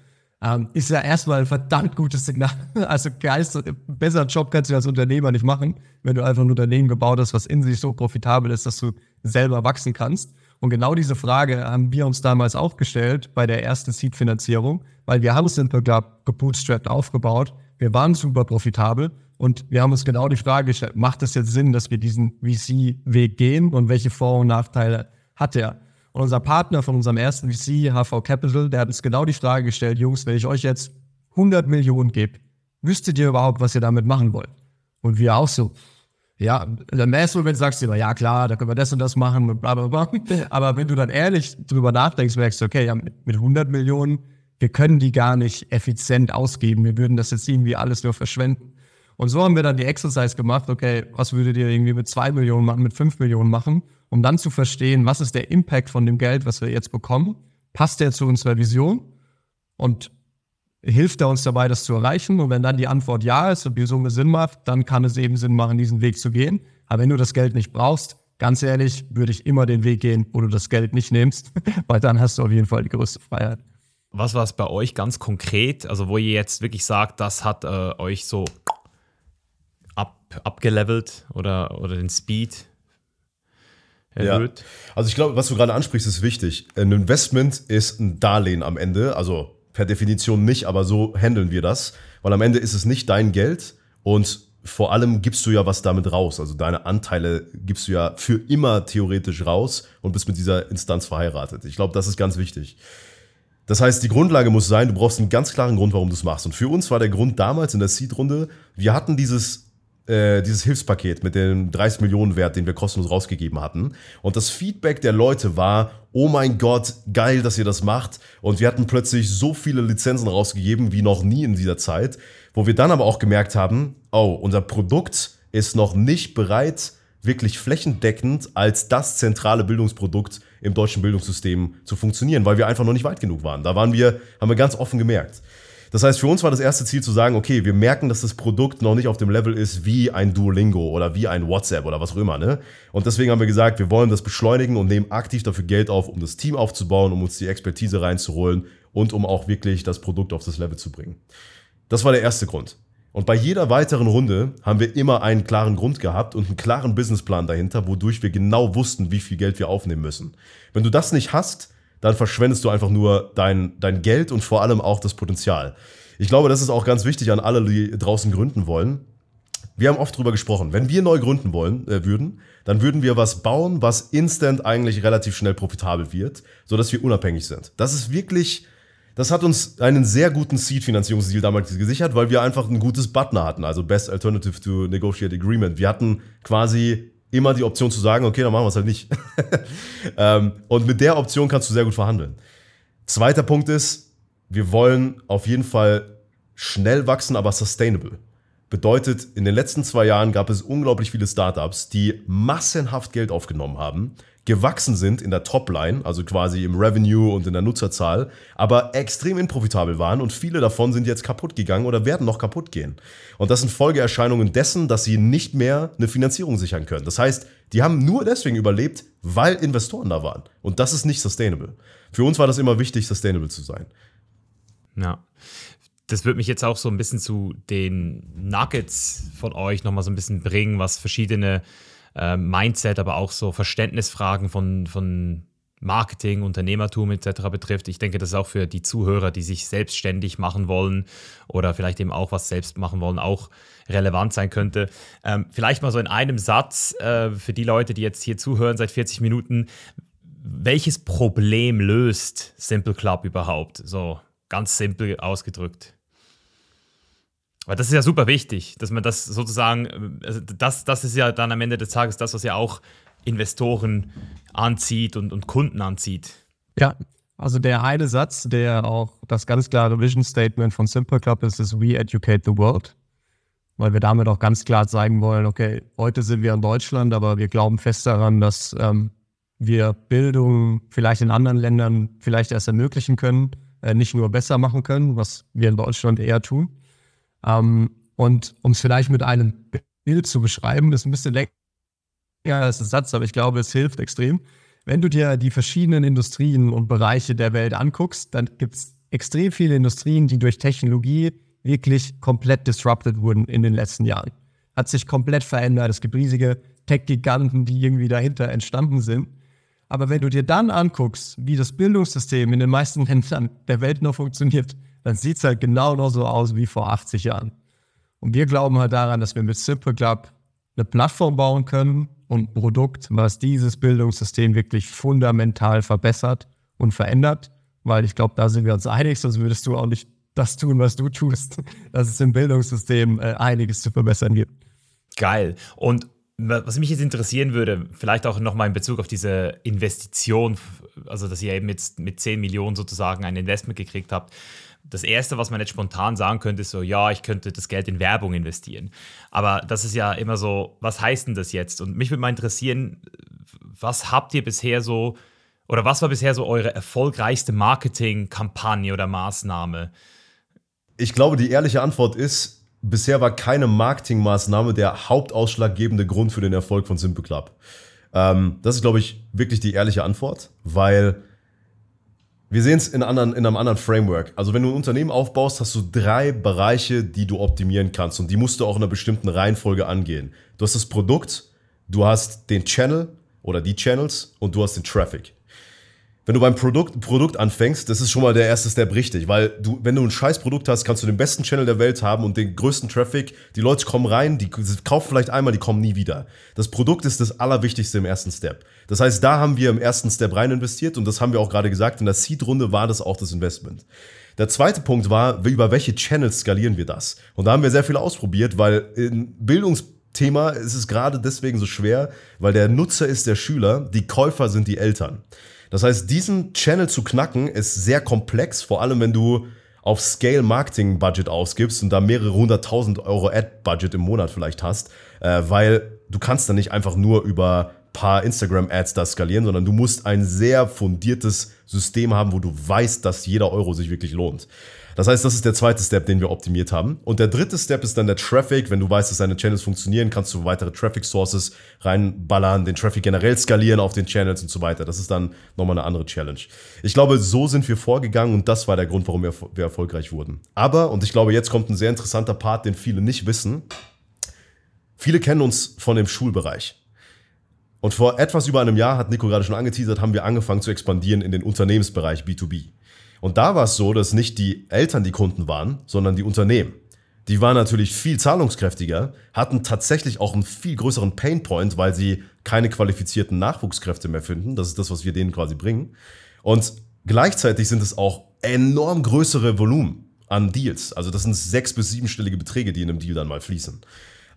Ähm, ist ja erstmal ein verdammt gutes Signal. Also geist, besseren Job kannst du als Unternehmer nicht machen, wenn du einfach ein Unternehmen gebaut hast, was in sich so profitabel ist, dass du selber wachsen kannst. Und genau diese Frage haben wir uns damals auch gestellt bei der ersten Seed-Finanzierung, weil wir haben Simple Club gebootstrapped aufgebaut. Wir waren super profitabel und wir haben uns genau die Frage gestellt, macht es jetzt Sinn, dass wir diesen VC-Weg gehen und welche Vor- und Nachteile hat er? Und unser Partner von unserem ersten VC, HV Capital, der hat uns genau die Frage gestellt, Jungs, wenn ich euch jetzt 100 Millionen gebe, wüsstet ihr überhaupt, was ihr damit machen wollt? Und wir auch so, ja, im ersten Moment sagst du immer, ja klar, da können wir das und das machen und bla bla bla. Aber wenn du dann ehrlich drüber nachdenkst, merkst du, okay, ja, mit 100 Millionen, wir können die gar nicht effizient ausgeben. Wir würden das jetzt irgendwie alles nur verschwenden. Und so haben wir dann die Exercise gemacht, okay, was würdet ihr irgendwie mit zwei Millionen machen, mit fünf Millionen machen, um dann zu verstehen, was ist der Impact von dem Geld, was wir jetzt bekommen? Passt der zu unserer Vision? Und hilft er uns dabei, das zu erreichen? Und wenn dann die Antwort ja ist und die Summe Sinn macht, dann kann es eben Sinn machen, diesen Weg zu gehen. Aber wenn du das Geld nicht brauchst, ganz ehrlich, würde ich immer den Weg gehen, wo du das Geld nicht nimmst, weil dann hast du auf jeden Fall die größte Freiheit. Was war es bei euch ganz konkret, also wo ihr jetzt wirklich sagt, das hat äh, euch so ab, abgelevelt oder, oder den Speed erhöht? Ja. Also ich glaube, was du gerade ansprichst, ist wichtig. Ein Investment ist ein Darlehen am Ende, also per Definition nicht, aber so handeln wir das, weil am Ende ist es nicht dein Geld und vor allem gibst du ja was damit raus. Also deine Anteile gibst du ja für immer theoretisch raus und bist mit dieser Instanz verheiratet. Ich glaube, das ist ganz wichtig. Das heißt, die Grundlage muss sein, du brauchst einen ganz klaren Grund, warum du es machst. Und für uns war der Grund damals in der Seed-Runde, wir hatten dieses äh, dieses Hilfspaket mit dem 30 Millionen Wert, den wir kostenlos rausgegeben hatten. Und das Feedback der Leute war, oh mein Gott, geil, dass ihr das macht. Und wir hatten plötzlich so viele Lizenzen rausgegeben wie noch nie in dieser Zeit, wo wir dann aber auch gemerkt haben, oh, unser Produkt ist noch nicht bereit, wirklich flächendeckend als das zentrale Bildungsprodukt im deutschen Bildungssystem zu funktionieren, weil wir einfach noch nicht weit genug waren. Da waren wir, haben wir ganz offen gemerkt. Das heißt, für uns war das erste Ziel zu sagen, okay, wir merken, dass das Produkt noch nicht auf dem Level ist wie ein Duolingo oder wie ein WhatsApp oder was auch immer. Ne? Und deswegen haben wir gesagt, wir wollen das beschleunigen und nehmen aktiv dafür Geld auf, um das Team aufzubauen, um uns die Expertise reinzuholen und um auch wirklich das Produkt auf das Level zu bringen. Das war der erste Grund. Und bei jeder weiteren Runde haben wir immer einen klaren Grund gehabt und einen klaren Businessplan dahinter, wodurch wir genau wussten, wie viel Geld wir aufnehmen müssen. Wenn du das nicht hast, dann verschwendest du einfach nur dein, dein Geld und vor allem auch das Potenzial. Ich glaube, das ist auch ganz wichtig an alle, die draußen gründen wollen. Wir haben oft drüber gesprochen. Wenn wir neu gründen wollen äh, würden, dann würden wir was bauen, was instant eigentlich relativ schnell profitabel wird, sodass wir unabhängig sind. Das ist wirklich, das hat uns einen sehr guten Seed-Finanzierungsdeal damals gesichert, weil wir einfach ein gutes Button hatten, also Best Alternative to Negotiate Agreement. Wir hatten quasi immer die Option zu sagen, okay, dann machen wir es halt nicht. ähm, und mit der Option kannst du sehr gut verhandeln. Zweiter Punkt ist, wir wollen auf jeden Fall schnell wachsen, aber sustainable. Bedeutet, in den letzten zwei Jahren gab es unglaublich viele Startups, die massenhaft Geld aufgenommen haben, gewachsen sind in der Topline, also quasi im Revenue und in der Nutzerzahl, aber extrem inprofitabel waren und viele davon sind jetzt kaputt gegangen oder werden noch kaputt gehen. Und das sind Folgeerscheinungen dessen, dass sie nicht mehr eine Finanzierung sichern können. Das heißt, die haben nur deswegen überlebt, weil Investoren da waren. Und das ist nicht sustainable. Für uns war das immer wichtig, sustainable zu sein. Ja das wird mich jetzt auch so ein bisschen zu den Nuggets von euch nochmal so ein bisschen bringen, was verschiedene äh, Mindset, aber auch so Verständnisfragen von, von Marketing, Unternehmertum etc. betrifft. Ich denke, das ist auch für die Zuhörer, die sich selbstständig machen wollen oder vielleicht eben auch was selbst machen wollen, auch relevant sein könnte. Ähm, vielleicht mal so in einem Satz äh, für die Leute, die jetzt hier zuhören seit 40 Minuten. Welches Problem löst Simple Club überhaupt? So ganz simpel ausgedrückt. Weil das ist ja super wichtig, dass man das sozusagen, also das, das ist ja dann am Ende des Tages das, was ja auch Investoren anzieht und, und Kunden anzieht. Ja, also der eine Satz, der auch das ganz klare Vision Statement von Simple Club ist, ist We Educate the World. Weil wir damit auch ganz klar zeigen wollen, okay, heute sind wir in Deutschland, aber wir glauben fest daran, dass ähm, wir Bildung vielleicht in anderen Ländern vielleicht erst ermöglichen können, äh, nicht nur besser machen können, was wir in Deutschland eher tun. Ähm, und um es vielleicht mit einem Bild zu beschreiben, ist ein bisschen länger als ein Satz, aber ich glaube, es hilft extrem. Wenn du dir die verschiedenen Industrien und Bereiche der Welt anguckst, dann gibt es extrem viele Industrien, die durch Technologie wirklich komplett disrupted wurden in den letzten Jahren. Hat sich komplett verändert. Es gibt riesige Tech-Giganten, die irgendwie dahinter entstanden sind. Aber wenn du dir dann anguckst, wie das Bildungssystem in den meisten Ländern der Welt noch funktioniert, dann sieht es halt genau noch so aus wie vor 80 Jahren. Und wir glauben halt daran, dass wir mit Simple Club eine Plattform bauen können und ein Produkt, was dieses Bildungssystem wirklich fundamental verbessert und verändert. Weil ich glaube, da sind wir uns einig, sonst würdest du auch nicht das tun, was du tust, dass es im Bildungssystem äh, einiges zu verbessern gibt. Geil. Und was mich jetzt interessieren würde, vielleicht auch nochmal in Bezug auf diese Investition, also dass ihr eben jetzt mit 10 Millionen sozusagen ein Investment gekriegt habt das Erste, was man jetzt spontan sagen könnte, ist so, ja, ich könnte das Geld in Werbung investieren. Aber das ist ja immer so, was heißt denn das jetzt? Und mich würde mal interessieren, was habt ihr bisher so, oder was war bisher so eure erfolgreichste Marketingkampagne oder Maßnahme? Ich glaube, die ehrliche Antwort ist, bisher war keine Marketingmaßnahme der hauptausschlaggebende Grund für den Erfolg von Simple Club. Ähm, das ist, glaube ich, wirklich die ehrliche Antwort, weil wir sehen es in, in einem anderen Framework. Also wenn du ein Unternehmen aufbaust, hast du drei Bereiche, die du optimieren kannst und die musst du auch in einer bestimmten Reihenfolge angehen. Du hast das Produkt, du hast den Channel oder die Channels und du hast den Traffic wenn du beim Produkt, Produkt anfängst, das ist schon mal der erste Step richtig, weil du, wenn du ein scheiß Produkt hast, kannst du den besten Channel der Welt haben und den größten Traffic. Die Leute kommen rein, die kaufen vielleicht einmal, die kommen nie wieder. Das Produkt ist das Allerwichtigste im ersten Step. Das heißt, da haben wir im ersten Step rein investiert und das haben wir auch gerade gesagt, in der Seed-Runde war das auch das Investment. Der zweite Punkt war, über welche Channels skalieren wir das? Und da haben wir sehr viel ausprobiert, weil in Bildungsthema ist es gerade deswegen so schwer, weil der Nutzer ist der Schüler, die Käufer sind die Eltern. Das heißt, diesen Channel zu knacken ist sehr komplex, vor allem wenn du auf Scale Marketing Budget ausgibst und da mehrere hunderttausend Euro Ad Budget im Monat vielleicht hast, äh, weil du kannst dann nicht einfach nur über paar Instagram Ads da skalieren, sondern du musst ein sehr fundiertes System haben, wo du weißt, dass jeder Euro sich wirklich lohnt. Das heißt, das ist der zweite Step, den wir optimiert haben. Und der dritte Step ist dann der Traffic. Wenn du weißt, dass deine Channels funktionieren, kannst du weitere Traffic Sources reinballern, den Traffic generell skalieren auf den Channels und so weiter. Das ist dann nochmal eine andere Challenge. Ich glaube, so sind wir vorgegangen und das war der Grund, warum wir, wir erfolgreich wurden. Aber, und ich glaube, jetzt kommt ein sehr interessanter Part, den viele nicht wissen. Viele kennen uns von dem Schulbereich. Und vor etwas über einem Jahr, hat Nico gerade schon angeteasert, haben wir angefangen zu expandieren in den Unternehmensbereich B2B. Und da war es so, dass nicht die Eltern die Kunden waren, sondern die Unternehmen. Die waren natürlich viel zahlungskräftiger, hatten tatsächlich auch einen viel größeren Painpoint, weil sie keine qualifizierten Nachwuchskräfte mehr finden. Das ist das, was wir denen quasi bringen. Und gleichzeitig sind es auch enorm größere Volumen an Deals. Also das sind sechs- bis siebenstellige Beträge, die in einem Deal dann mal fließen.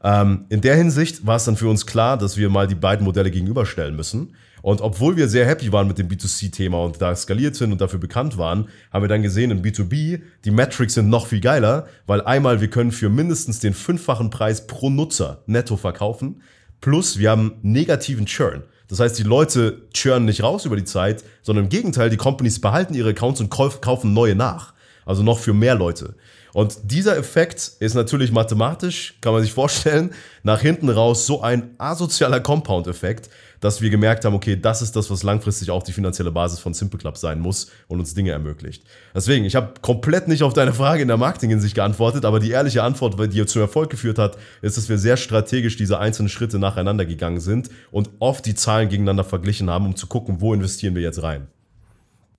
Ähm, in der Hinsicht war es dann für uns klar, dass wir mal die beiden Modelle gegenüberstellen müssen. Und obwohl wir sehr happy waren mit dem B2C-Thema und da skaliert sind und dafür bekannt waren, haben wir dann gesehen, in B2B, die Metrics sind noch viel geiler, weil einmal wir können für mindestens den fünffachen Preis pro Nutzer netto verkaufen, plus wir haben negativen Churn. Das heißt, die Leute churnen nicht raus über die Zeit, sondern im Gegenteil, die Companies behalten ihre Accounts und kaufen neue nach. Also noch für mehr Leute. Und dieser Effekt ist natürlich mathematisch, kann man sich vorstellen, nach hinten raus so ein asozialer Compound-Effekt, dass wir gemerkt haben, okay, das ist das, was langfristig auch die finanzielle Basis von Simple Club sein muss und uns Dinge ermöglicht. Deswegen, ich habe komplett nicht auf deine Frage in der Marketing in sich geantwortet, aber die ehrliche Antwort, die zum Erfolg geführt hat, ist, dass wir sehr strategisch diese einzelnen Schritte nacheinander gegangen sind und oft die Zahlen gegeneinander verglichen haben, um zu gucken, wo investieren wir jetzt rein.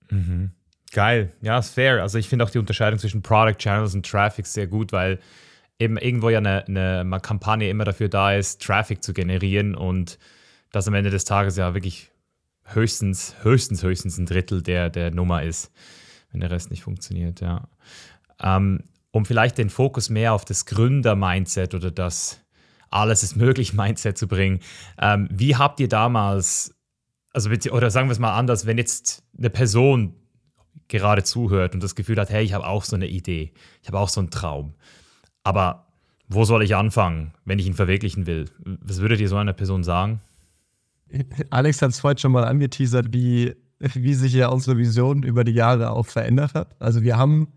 Mhm. Geil, ja, ist fair. Also ich finde auch die Unterscheidung zwischen Product Channels und Traffic sehr gut, weil eben irgendwo ja eine, eine Kampagne immer dafür da ist, Traffic zu generieren und das am Ende des Tages ja wirklich höchstens, höchstens, höchstens ein Drittel der, der Nummer ist, wenn der Rest nicht funktioniert, ja. Ähm, um vielleicht den Fokus mehr auf das Gründer-Mindset oder das Alles ist möglich Mindset zu bringen. Ähm, wie habt ihr damals, also oder sagen wir es mal anders, wenn jetzt eine Person gerade zuhört und das Gefühl hat, hey, ich habe auch so eine Idee, ich habe auch so einen Traum. Aber wo soll ich anfangen, wenn ich ihn verwirklichen will? Was würdet ihr so einer Person sagen? Alex hat es heute schon mal angeteasert, wie, wie sich ja unsere Vision über die Jahre auch verändert hat. Also wir haben,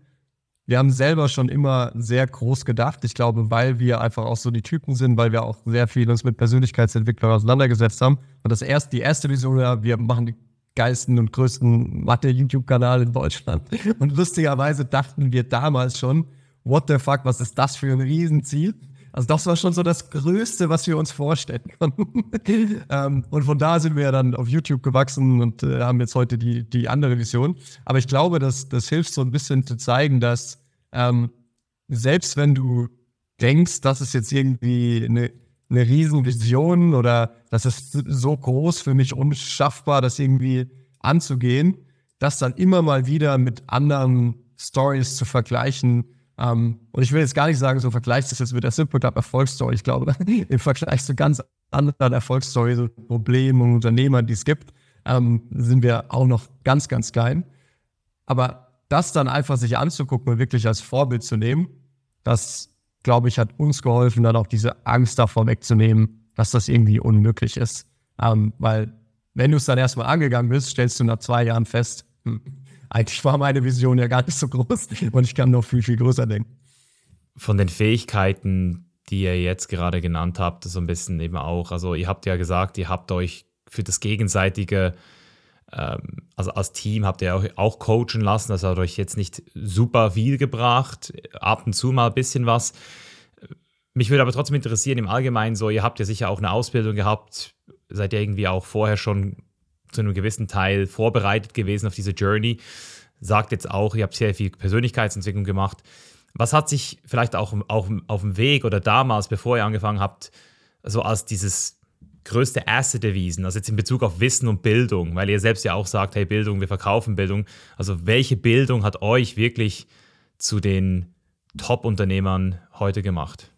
wir haben selber schon immer sehr groß gedacht. Ich glaube, weil wir einfach auch so die Typen sind, weil wir auch sehr viel uns mit Persönlichkeitsentwicklung auseinandergesetzt haben. Und das erste, die erste Vision war, wir machen die geilsten und größten Mathe-YouTube-Kanal in Deutschland. Und lustigerweise dachten wir damals schon, what the fuck, was ist das für ein Riesenziel? Also das war schon so das Größte, was wir uns vorstellen konnten. ähm, und von da sind wir dann auf YouTube gewachsen und äh, haben jetzt heute die, die andere Vision. Aber ich glaube, dass das hilft so ein bisschen zu zeigen, dass ähm, selbst wenn du denkst, das ist jetzt irgendwie eine eine Riesenvision oder das ist so groß für mich unschaffbar, das irgendwie anzugehen, das dann immer mal wieder mit anderen Stories zu vergleichen. Ähm, und ich will jetzt gar nicht sagen, so vergleicht das jetzt mit der Simple Club Erfolgsstory. Ich glaube, im Vergleich zu ganz anderen Erfolgsstories und Problemen und Unternehmern, die es gibt, ähm, sind wir auch noch ganz, ganz klein. Aber das dann einfach sich anzugucken und wirklich als Vorbild zu nehmen, das glaube ich, hat uns geholfen, dann auch diese Angst davor wegzunehmen, dass das irgendwie unmöglich ist. Ähm, weil wenn du es dann erstmal angegangen bist, stellst du nach zwei Jahren fest, hm, eigentlich war meine Vision ja gar nicht so groß und ich kann noch viel, viel größer denken. Von den Fähigkeiten, die ihr jetzt gerade genannt habt, so ein bisschen eben auch, also ihr habt ja gesagt, ihr habt euch für das gegenseitige ähm, also als Team habt ihr auch, auch coachen lassen. Das hat euch jetzt nicht super viel gebracht, ab und zu mal ein bisschen was. Mich würde aber trotzdem interessieren, im Allgemeinen so, ihr habt ja sicher auch eine Ausbildung gehabt, seid ihr irgendwie auch vorher schon zu einem gewissen Teil vorbereitet gewesen auf diese Journey. Sagt jetzt auch, ihr habt sehr viel Persönlichkeitsentwicklung gemacht. Was hat sich vielleicht auch, auch auf dem Weg oder damals, bevor ihr angefangen habt, so als dieses größte Asset erwiesen, also jetzt in Bezug auf Wissen und Bildung, weil ihr selbst ja auch sagt, hey Bildung, wir verkaufen Bildung. Also welche Bildung hat euch wirklich zu den Top-Unternehmern heute gemacht?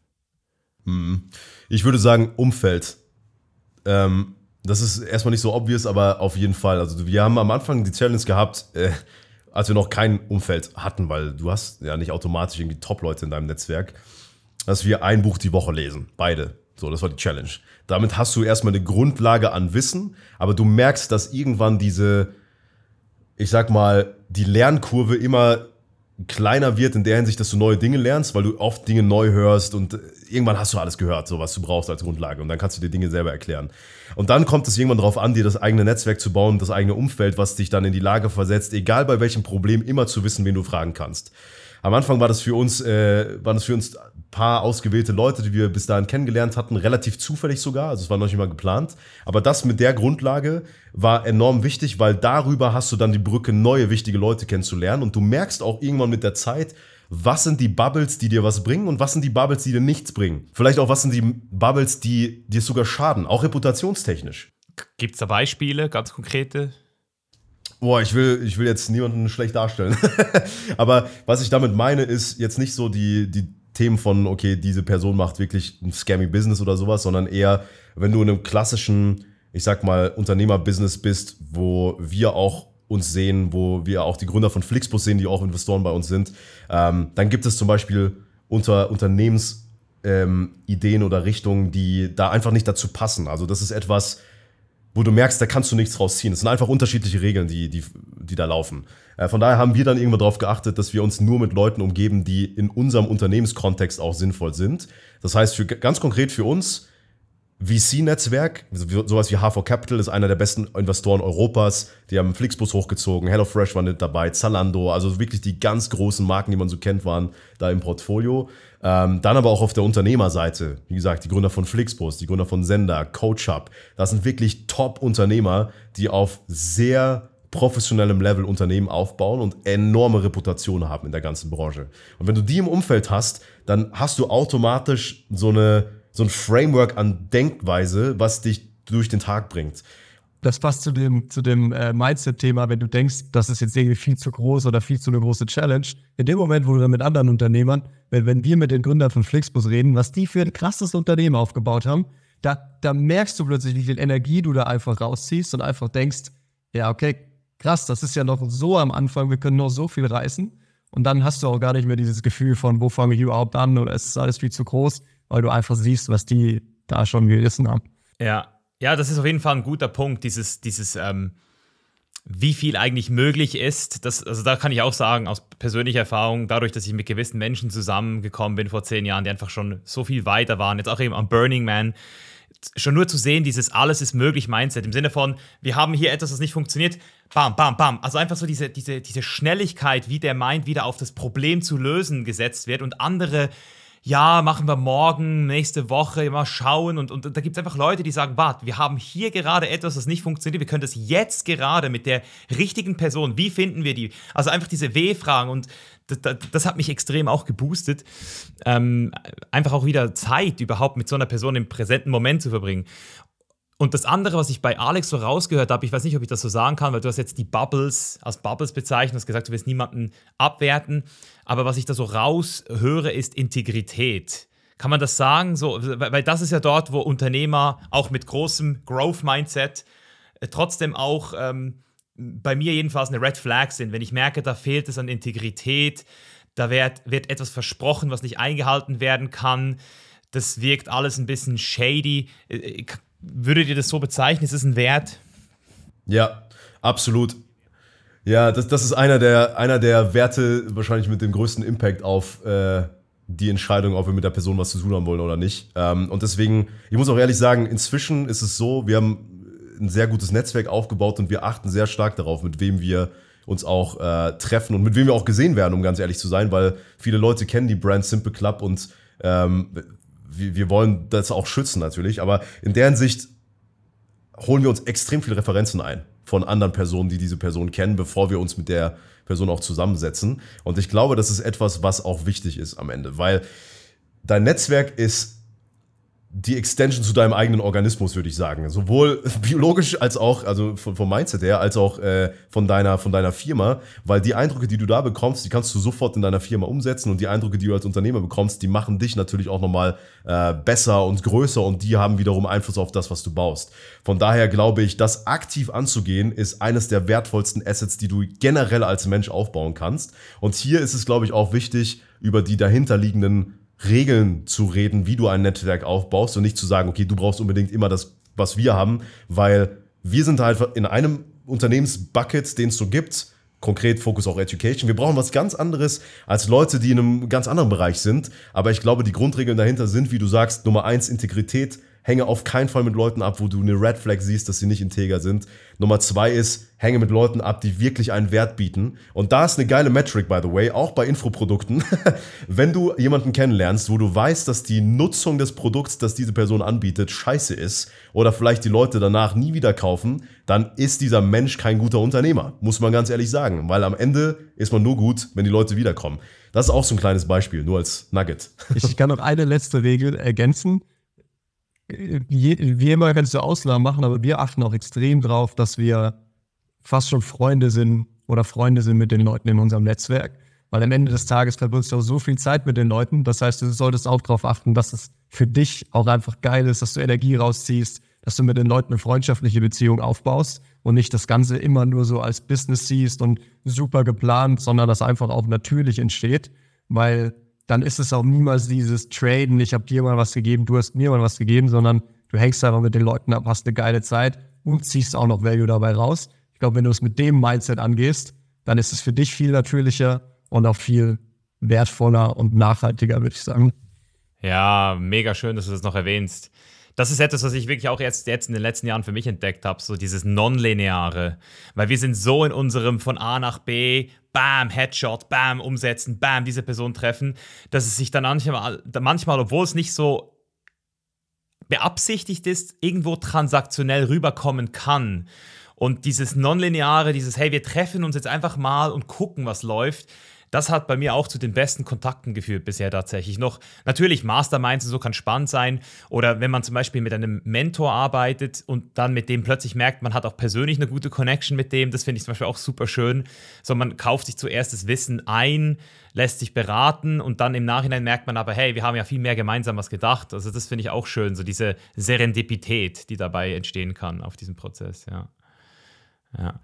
Hm. Ich würde sagen Umfeld. Ähm, das ist erstmal nicht so obvious, aber auf jeden Fall. Also wir haben am Anfang die Challenge gehabt, äh, als wir noch kein Umfeld hatten, weil du hast ja nicht automatisch irgendwie Top-Leute in deinem Netzwerk, dass wir ein Buch die Woche lesen, beide. So, das war die Challenge. Damit hast du erstmal eine Grundlage an Wissen, aber du merkst, dass irgendwann diese, ich sag mal, die Lernkurve immer kleiner wird in der Hinsicht, dass du neue Dinge lernst, weil du oft Dinge neu hörst und irgendwann hast du alles gehört, so was du brauchst als Grundlage und dann kannst du dir Dinge selber erklären. Und dann kommt es irgendwann darauf an, dir das eigene Netzwerk zu bauen, das eigene Umfeld, was dich dann in die Lage versetzt, egal bei welchem Problem immer zu wissen, wen du fragen kannst. Am Anfang war das für uns, äh, waren das für uns paar ausgewählte Leute, die wir bis dahin kennengelernt hatten, relativ zufällig sogar. Also es war noch nicht mal geplant. Aber das mit der Grundlage war enorm wichtig, weil darüber hast du dann die Brücke, neue wichtige Leute kennenzulernen. Und du merkst auch irgendwann mit der Zeit, was sind die Bubbles, die dir was bringen und was sind die Bubbles, die dir nichts bringen. Vielleicht auch, was sind die Bubbles, die dir sogar schaden, auch reputationstechnisch. Gibt es da Beispiele, ganz konkrete? Boah, ich will, ich will jetzt niemanden schlecht darstellen. Aber was ich damit meine, ist jetzt nicht so die, die Themen von, okay, diese Person macht wirklich ein scammy Business oder sowas, sondern eher, wenn du in einem klassischen, ich sag mal, Unternehmerbusiness bist, wo wir auch uns sehen, wo wir auch die Gründer von Flixbus sehen, die auch Investoren bei uns sind, ähm, dann gibt es zum Beispiel unter Unternehmensideen ähm, oder Richtungen, die da einfach nicht dazu passen. Also das ist etwas, wo du merkst, da kannst du nichts rausziehen. Es sind einfach unterschiedliche Regeln, die, die, die da laufen. Äh, von daher haben wir dann irgendwann darauf geachtet, dass wir uns nur mit Leuten umgeben, die in unserem Unternehmenskontext auch sinnvoll sind. Das heißt, für, ganz konkret für uns, VC-Netzwerk, sowas wie H4 Capital ist einer der besten Investoren Europas. Die haben Flixbus hochgezogen, HelloFresh war nicht dabei, Zalando, also wirklich die ganz großen Marken, die man so kennt, waren da im Portfolio. Ähm, dann aber auch auf der Unternehmerseite, wie gesagt, die Gründer von Flixbus, die Gründer von Sender, CoachUp, das sind wirklich Top-Unternehmer, die auf sehr professionellem Level Unternehmen aufbauen und enorme Reputation haben in der ganzen Branche. Und wenn du die im Umfeld hast, dann hast du automatisch so, eine, so ein Framework an Denkweise, was dich durch den Tag bringt. Das passt zu dem, zu dem äh, Mindset-Thema, wenn du denkst, das ist jetzt irgendwie viel zu groß oder viel zu eine große Challenge. In dem Moment, wo du dann mit anderen Unternehmern, wenn, wenn wir mit den Gründern von Flixbus reden, was die für ein krasses Unternehmen aufgebaut haben, da, da merkst du plötzlich, wie viel Energie du da einfach rausziehst und einfach denkst, ja, okay, krass, das ist ja noch so am Anfang, wir können noch so viel reißen. Und dann hast du auch gar nicht mehr dieses Gefühl von, wo fange ich überhaupt an oder es ist alles viel zu groß, weil du einfach siehst, was die da schon gerissen haben. Ja, ja, das ist auf jeden Fall ein guter Punkt, dieses, dieses, ähm, wie viel eigentlich möglich ist. Das, also da kann ich auch sagen, aus persönlicher Erfahrung, dadurch, dass ich mit gewissen Menschen zusammengekommen bin vor zehn Jahren, die einfach schon so viel weiter waren, jetzt auch eben am Burning Man, schon nur zu sehen, dieses alles ist möglich Mindset im Sinne von, wir haben hier etwas, das nicht funktioniert, bam, bam, bam. Also einfach so diese, diese, diese Schnelligkeit, wie der Mind wieder auf das Problem zu lösen gesetzt wird und andere, ja, machen wir morgen, nächste Woche, mal schauen. Und, und da gibt es einfach Leute, die sagen, warte, wir haben hier gerade etwas, das nicht funktioniert, wir können das jetzt gerade mit der richtigen Person, wie finden wir die? Also einfach diese W-Fragen und das, das, das, hat mich extrem auch geboostet, ähm, einfach auch wieder Zeit überhaupt mit so einer Person im präsenten Moment zu verbringen. Und das andere, was ich bei Alex so rausgehört habe, ich weiß nicht, ob ich das so sagen kann, weil du hast jetzt die Bubbles als Bubbles bezeichnet, hast gesagt, du willst niemanden abwerten, aber was ich da so raushöre, ist Integrität. Kann man das sagen? So, weil das ist ja dort, wo Unternehmer auch mit großem Growth-Mindset äh, trotzdem auch ähm, bei mir jedenfalls eine Red Flag sind. Wenn ich merke, da fehlt es an Integrität, da wird, wird etwas versprochen, was nicht eingehalten werden kann, das wirkt alles ein bisschen shady. Würdet ihr das so bezeichnen? Ist es ein Wert? Ja, absolut. Ja, das, das ist einer der, einer der Werte wahrscheinlich mit dem größten Impact auf äh, die Entscheidung, ob wir mit der Person was zu tun haben wollen oder nicht. Ähm, und deswegen, ich muss auch ehrlich sagen, inzwischen ist es so, wir haben ein sehr gutes Netzwerk aufgebaut und wir achten sehr stark darauf, mit wem wir uns auch äh, treffen und mit wem wir auch gesehen werden, um ganz ehrlich zu sein, weil viele Leute kennen die Brand Simple Club und ähm, wir, wir wollen das auch schützen natürlich, aber in deren Sicht holen wir uns extrem viele Referenzen ein von anderen Personen, die diese Person kennen, bevor wir uns mit der Person auch zusammensetzen. Und ich glaube, das ist etwas, was auch wichtig ist am Ende, weil dein Netzwerk ist die Extension zu deinem eigenen Organismus, würde ich sagen. Sowohl biologisch als auch, also vom, Mindset her, als auch äh, von, deiner, von deiner Firma, weil die Eindrücke, die du da bekommst, die kannst du sofort in deiner Firma umsetzen und die Eindrücke, die du als Unternehmer bekommst, die machen dich natürlich auch nochmal äh, besser und größer und die haben wiederum Einfluss auf das, was du baust. Von daher glaube ich, das aktiv anzugehen, ist eines der wertvollsten Assets, die du generell als Mensch aufbauen kannst. Und hier ist es, glaube ich, auch wichtig, über die dahinterliegenden Regeln zu reden, wie du ein Netzwerk aufbaust und nicht zu sagen, okay, du brauchst unbedingt immer das, was wir haben, weil wir sind halt in einem Unternehmensbucket, den es so gibt, konkret Fokus auch Education. Wir brauchen was ganz anderes als Leute, die in einem ganz anderen Bereich sind. Aber ich glaube, die Grundregeln dahinter sind, wie du sagst, Nummer eins, Integrität, hänge auf keinen Fall mit Leuten ab, wo du eine Red Flag siehst, dass sie nicht integer sind. Nummer zwei ist, hänge mit Leuten ab, die wirklich einen Wert bieten. Und da ist eine geile Metric, by the way, auch bei Infoprodukten. Wenn du jemanden kennenlernst, wo du weißt, dass die Nutzung des Produkts, das diese Person anbietet, scheiße ist oder vielleicht die Leute danach nie wieder kaufen, dann ist dieser Mensch kein guter Unternehmer, muss man ganz ehrlich sagen. Weil am Ende ist man nur gut, wenn die Leute wiederkommen. Das ist auch so ein kleines Beispiel, nur als Nugget. Ich kann noch eine letzte Regel ergänzen wie immer kannst du Ausnahmen machen, aber wir achten auch extrem drauf, dass wir fast schon Freunde sind oder Freunde sind mit den Leuten in unserem Netzwerk. Weil am Ende des Tages verbringst du auch so viel Zeit mit den Leuten. Das heißt, du solltest auch darauf achten, dass es für dich auch einfach geil ist, dass du Energie rausziehst, dass du mit den Leuten eine freundschaftliche Beziehung aufbaust und nicht das Ganze immer nur so als Business siehst und super geplant, sondern das einfach auch natürlich entsteht, weil dann ist es auch niemals dieses Traden, ich habe dir mal was gegeben, du hast mir mal was gegeben, sondern du hängst einfach mit den Leuten ab, hast eine geile Zeit und ziehst auch noch Value dabei raus. Ich glaube, wenn du es mit dem Mindset angehst, dann ist es für dich viel natürlicher und auch viel wertvoller und nachhaltiger, würde ich sagen. Ja, mega schön, dass du das noch erwähnst das ist etwas, was ich wirklich auch jetzt, jetzt in den letzten Jahren für mich entdeckt habe, so dieses Nonlineare. Weil wir sind so in unserem von A nach B, bam, Headshot, bam, umsetzen, bam, diese Person treffen, dass es sich dann manchmal, manchmal obwohl es nicht so beabsichtigt ist, irgendwo transaktionell rüberkommen kann. Und dieses Nonlineare, dieses, hey, wir treffen uns jetzt einfach mal und gucken, was läuft, das hat bei mir auch zu den besten Kontakten geführt bisher tatsächlich. Noch natürlich Masterminds und so kann spannend sein. Oder wenn man zum Beispiel mit einem Mentor arbeitet und dann mit dem plötzlich merkt, man hat auch persönlich eine gute Connection mit dem, das finde ich zum Beispiel auch super schön. So, man kauft sich zuerst das Wissen ein, lässt sich beraten und dann im Nachhinein merkt man aber, hey, wir haben ja viel mehr gemeinsam was gedacht. Also das finde ich auch schön, so diese Serendipität, die dabei entstehen kann auf diesem Prozess, ja. Ja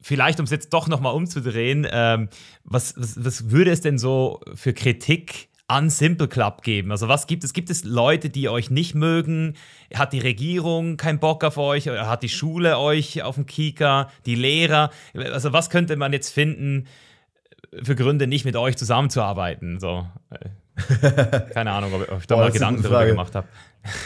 vielleicht, um es jetzt doch nochmal umzudrehen, ähm, was, was, was würde es denn so für Kritik an Simple Club geben? Also was gibt es? Gibt es Leute, die euch nicht mögen? Hat die Regierung keinen Bock auf euch? Hat die Schule euch auf dem Kika? Die Lehrer? Also was könnte man jetzt finden für Gründe, nicht mit euch zusammenzuarbeiten? So. Keine Ahnung, ob ich da Boah, mal Gedanken darüber gemacht habe.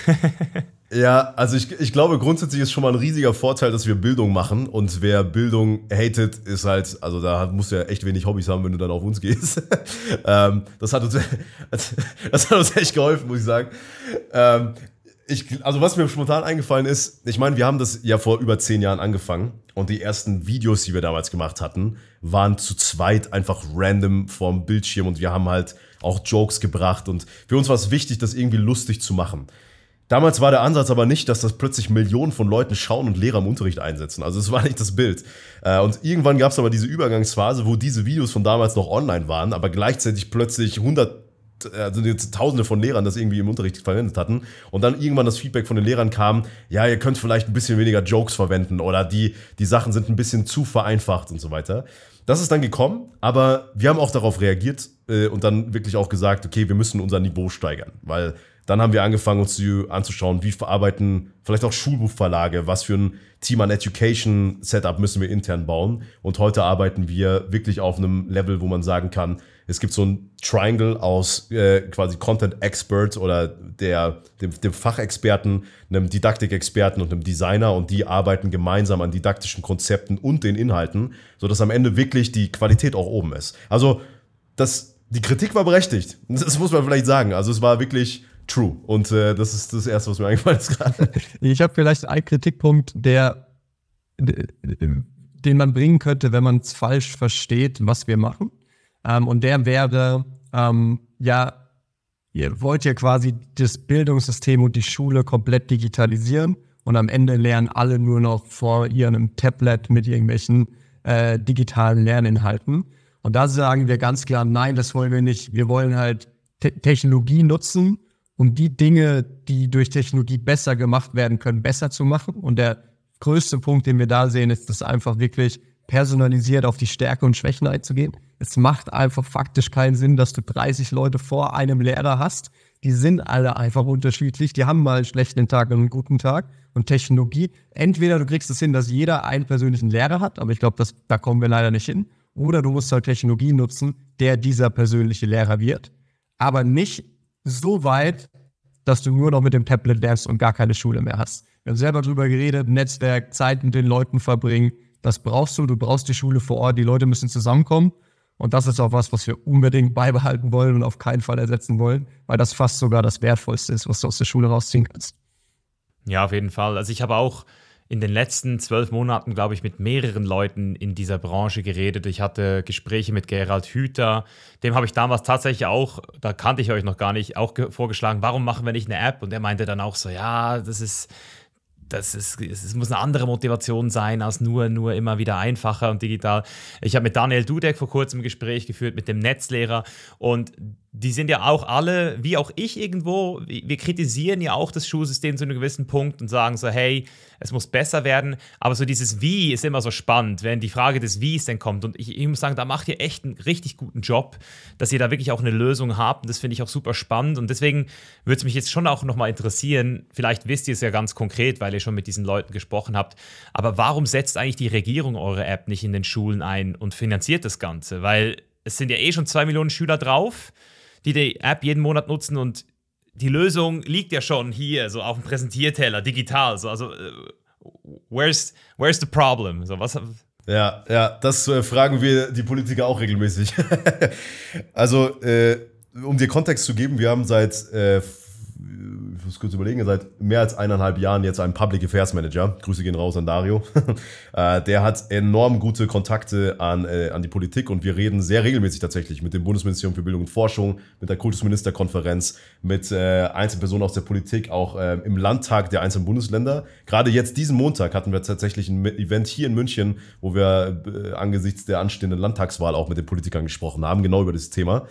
Ja, also ich, ich glaube, grundsätzlich ist schon mal ein riesiger Vorteil, dass wir Bildung machen. Und wer Bildung hatet, ist halt, also da musst du ja echt wenig Hobbys haben, wenn du dann auf uns gehst. ähm, das, hat uns, das hat uns echt geholfen, muss ich sagen. Ähm, ich, also was mir spontan eingefallen ist, ich meine, wir haben das ja vor über zehn Jahren angefangen und die ersten Videos, die wir damals gemacht hatten, waren zu zweit einfach random vorm Bildschirm und wir haben halt auch Jokes gebracht und für uns war es wichtig, das irgendwie lustig zu machen. Damals war der Ansatz aber nicht, dass das plötzlich Millionen von Leuten schauen und Lehrer im Unterricht einsetzen. Also es war nicht das Bild. Äh, und irgendwann gab es aber diese Übergangsphase, wo diese Videos von damals noch online waren, aber gleichzeitig plötzlich hundert also Tausende von Lehrern das irgendwie im Unterricht verwendet hatten und dann irgendwann das Feedback von den Lehrern kam, ja, ihr könnt vielleicht ein bisschen weniger Jokes verwenden oder die, die Sachen sind ein bisschen zu vereinfacht und so weiter. Das ist dann gekommen, aber wir haben auch darauf reagiert äh, und dann wirklich auch gesagt, okay, wir müssen unser Niveau steigern, weil dann haben wir angefangen, uns anzuschauen, wie verarbeiten vielleicht auch Schulbuchverlage, was für ein Team an Education Setup müssen wir intern bauen. Und heute arbeiten wir wirklich auf einem Level, wo man sagen kann, es gibt so ein Triangle aus äh, quasi Content Expert oder der, dem, dem Fachexperten, einem Didaktikexperten und einem Designer und die arbeiten gemeinsam an didaktischen Konzepten und den Inhalten, sodass am Ende wirklich die Qualität auch oben ist. Also das, die Kritik war berechtigt. Das muss man vielleicht sagen. Also es war wirklich True. Und äh, das ist das Erste, was mir eingefallen ist gerade. Ich habe vielleicht einen Kritikpunkt, der, den man bringen könnte, wenn man es falsch versteht, was wir machen. Ähm, und der wäre, ähm, ja, ihr wollt ja quasi das Bildungssystem und die Schule komplett digitalisieren und am Ende lernen alle nur noch vor ihrem Tablet mit irgendwelchen äh, digitalen Lerninhalten. Und da sagen wir ganz klar, nein, das wollen wir nicht. Wir wollen halt Te Technologie nutzen, um die Dinge, die durch Technologie besser gemacht werden können, besser zu machen. Und der größte Punkt, den wir da sehen, ist, das einfach wirklich personalisiert auf die Stärke und Schwächen einzugehen. Es macht einfach faktisch keinen Sinn, dass du 30 Leute vor einem Lehrer hast. Die sind alle einfach unterschiedlich. Die haben mal einen schlechten Tag und einen guten Tag. Und Technologie, entweder du kriegst es hin, dass jeder einen persönlichen Lehrer hat, aber ich glaube, da kommen wir leider nicht hin. Oder du musst halt Technologie nutzen, der dieser persönliche Lehrer wird. Aber nicht so weit, dass du nur noch mit dem Tablet lernst und gar keine Schule mehr hast. Wir haben selber drüber geredet, Netzwerk, Zeit mit den Leuten verbringen. Das brauchst du. Du brauchst die Schule vor Ort. Die Leute müssen zusammenkommen. Und das ist auch was, was wir unbedingt beibehalten wollen und auf keinen Fall ersetzen wollen, weil das fast sogar das Wertvollste ist, was du aus der Schule rausziehen kannst. Ja, auf jeden Fall. Also ich habe auch in den letzten zwölf Monaten, glaube ich, mit mehreren Leuten in dieser Branche geredet. Ich hatte Gespräche mit Gerald Hüther. Dem habe ich damals tatsächlich auch, da kannte ich euch noch gar nicht, auch vorgeschlagen, warum machen wir nicht eine App? Und er meinte dann auch so, ja, das ist das ist, es muss eine andere Motivation sein als nur, nur immer wieder einfacher und digital. Ich habe mit Daniel Dudek vor kurzem ein Gespräch geführt mit dem Netzlehrer und die sind ja auch alle, wie auch ich irgendwo, wir kritisieren ja auch das Schulsystem zu einem gewissen Punkt und sagen so, hey, es muss besser werden. Aber so dieses Wie ist immer so spannend, wenn die Frage des Wies dann kommt. Und ich, ich muss sagen, da macht ihr echt einen richtig guten Job, dass ihr da wirklich auch eine Lösung habt. Und das finde ich auch super spannend. Und deswegen würde es mich jetzt schon auch nochmal interessieren, vielleicht wisst ihr es ja ganz konkret, weil ihr schon mit diesen Leuten gesprochen habt. Aber warum setzt eigentlich die Regierung eure App nicht in den Schulen ein und finanziert das Ganze? Weil es sind ja eh schon zwei Millionen Schüler drauf die die App jeden Monat nutzen und die Lösung liegt ja schon hier, so auf dem Präsentierteller, digital. So, also, uh, where's, where's the problem? So, was, ja, ja, das äh, fragen wir die Politiker auch regelmäßig. also, äh, um dir Kontext zu geben, wir haben seit äh, ich muss kurz überlegen, seit mehr als eineinhalb Jahren jetzt einen Public Affairs Manager. Grüße gehen raus an Dario. Äh, der hat enorm gute Kontakte an, äh, an die Politik und wir reden sehr regelmäßig tatsächlich mit dem Bundesministerium für Bildung und Forschung, mit der Kultusministerkonferenz, mit äh, Einzelpersonen aus der Politik, auch im Landtag der einzelnen Bundesländer. Gerade jetzt diesen Montag hatten wir tatsächlich ein Event hier in München, wo wir angesichts der anstehenden Landtagswahl auch mit den Politikern gesprochen haben, genau über das Thema.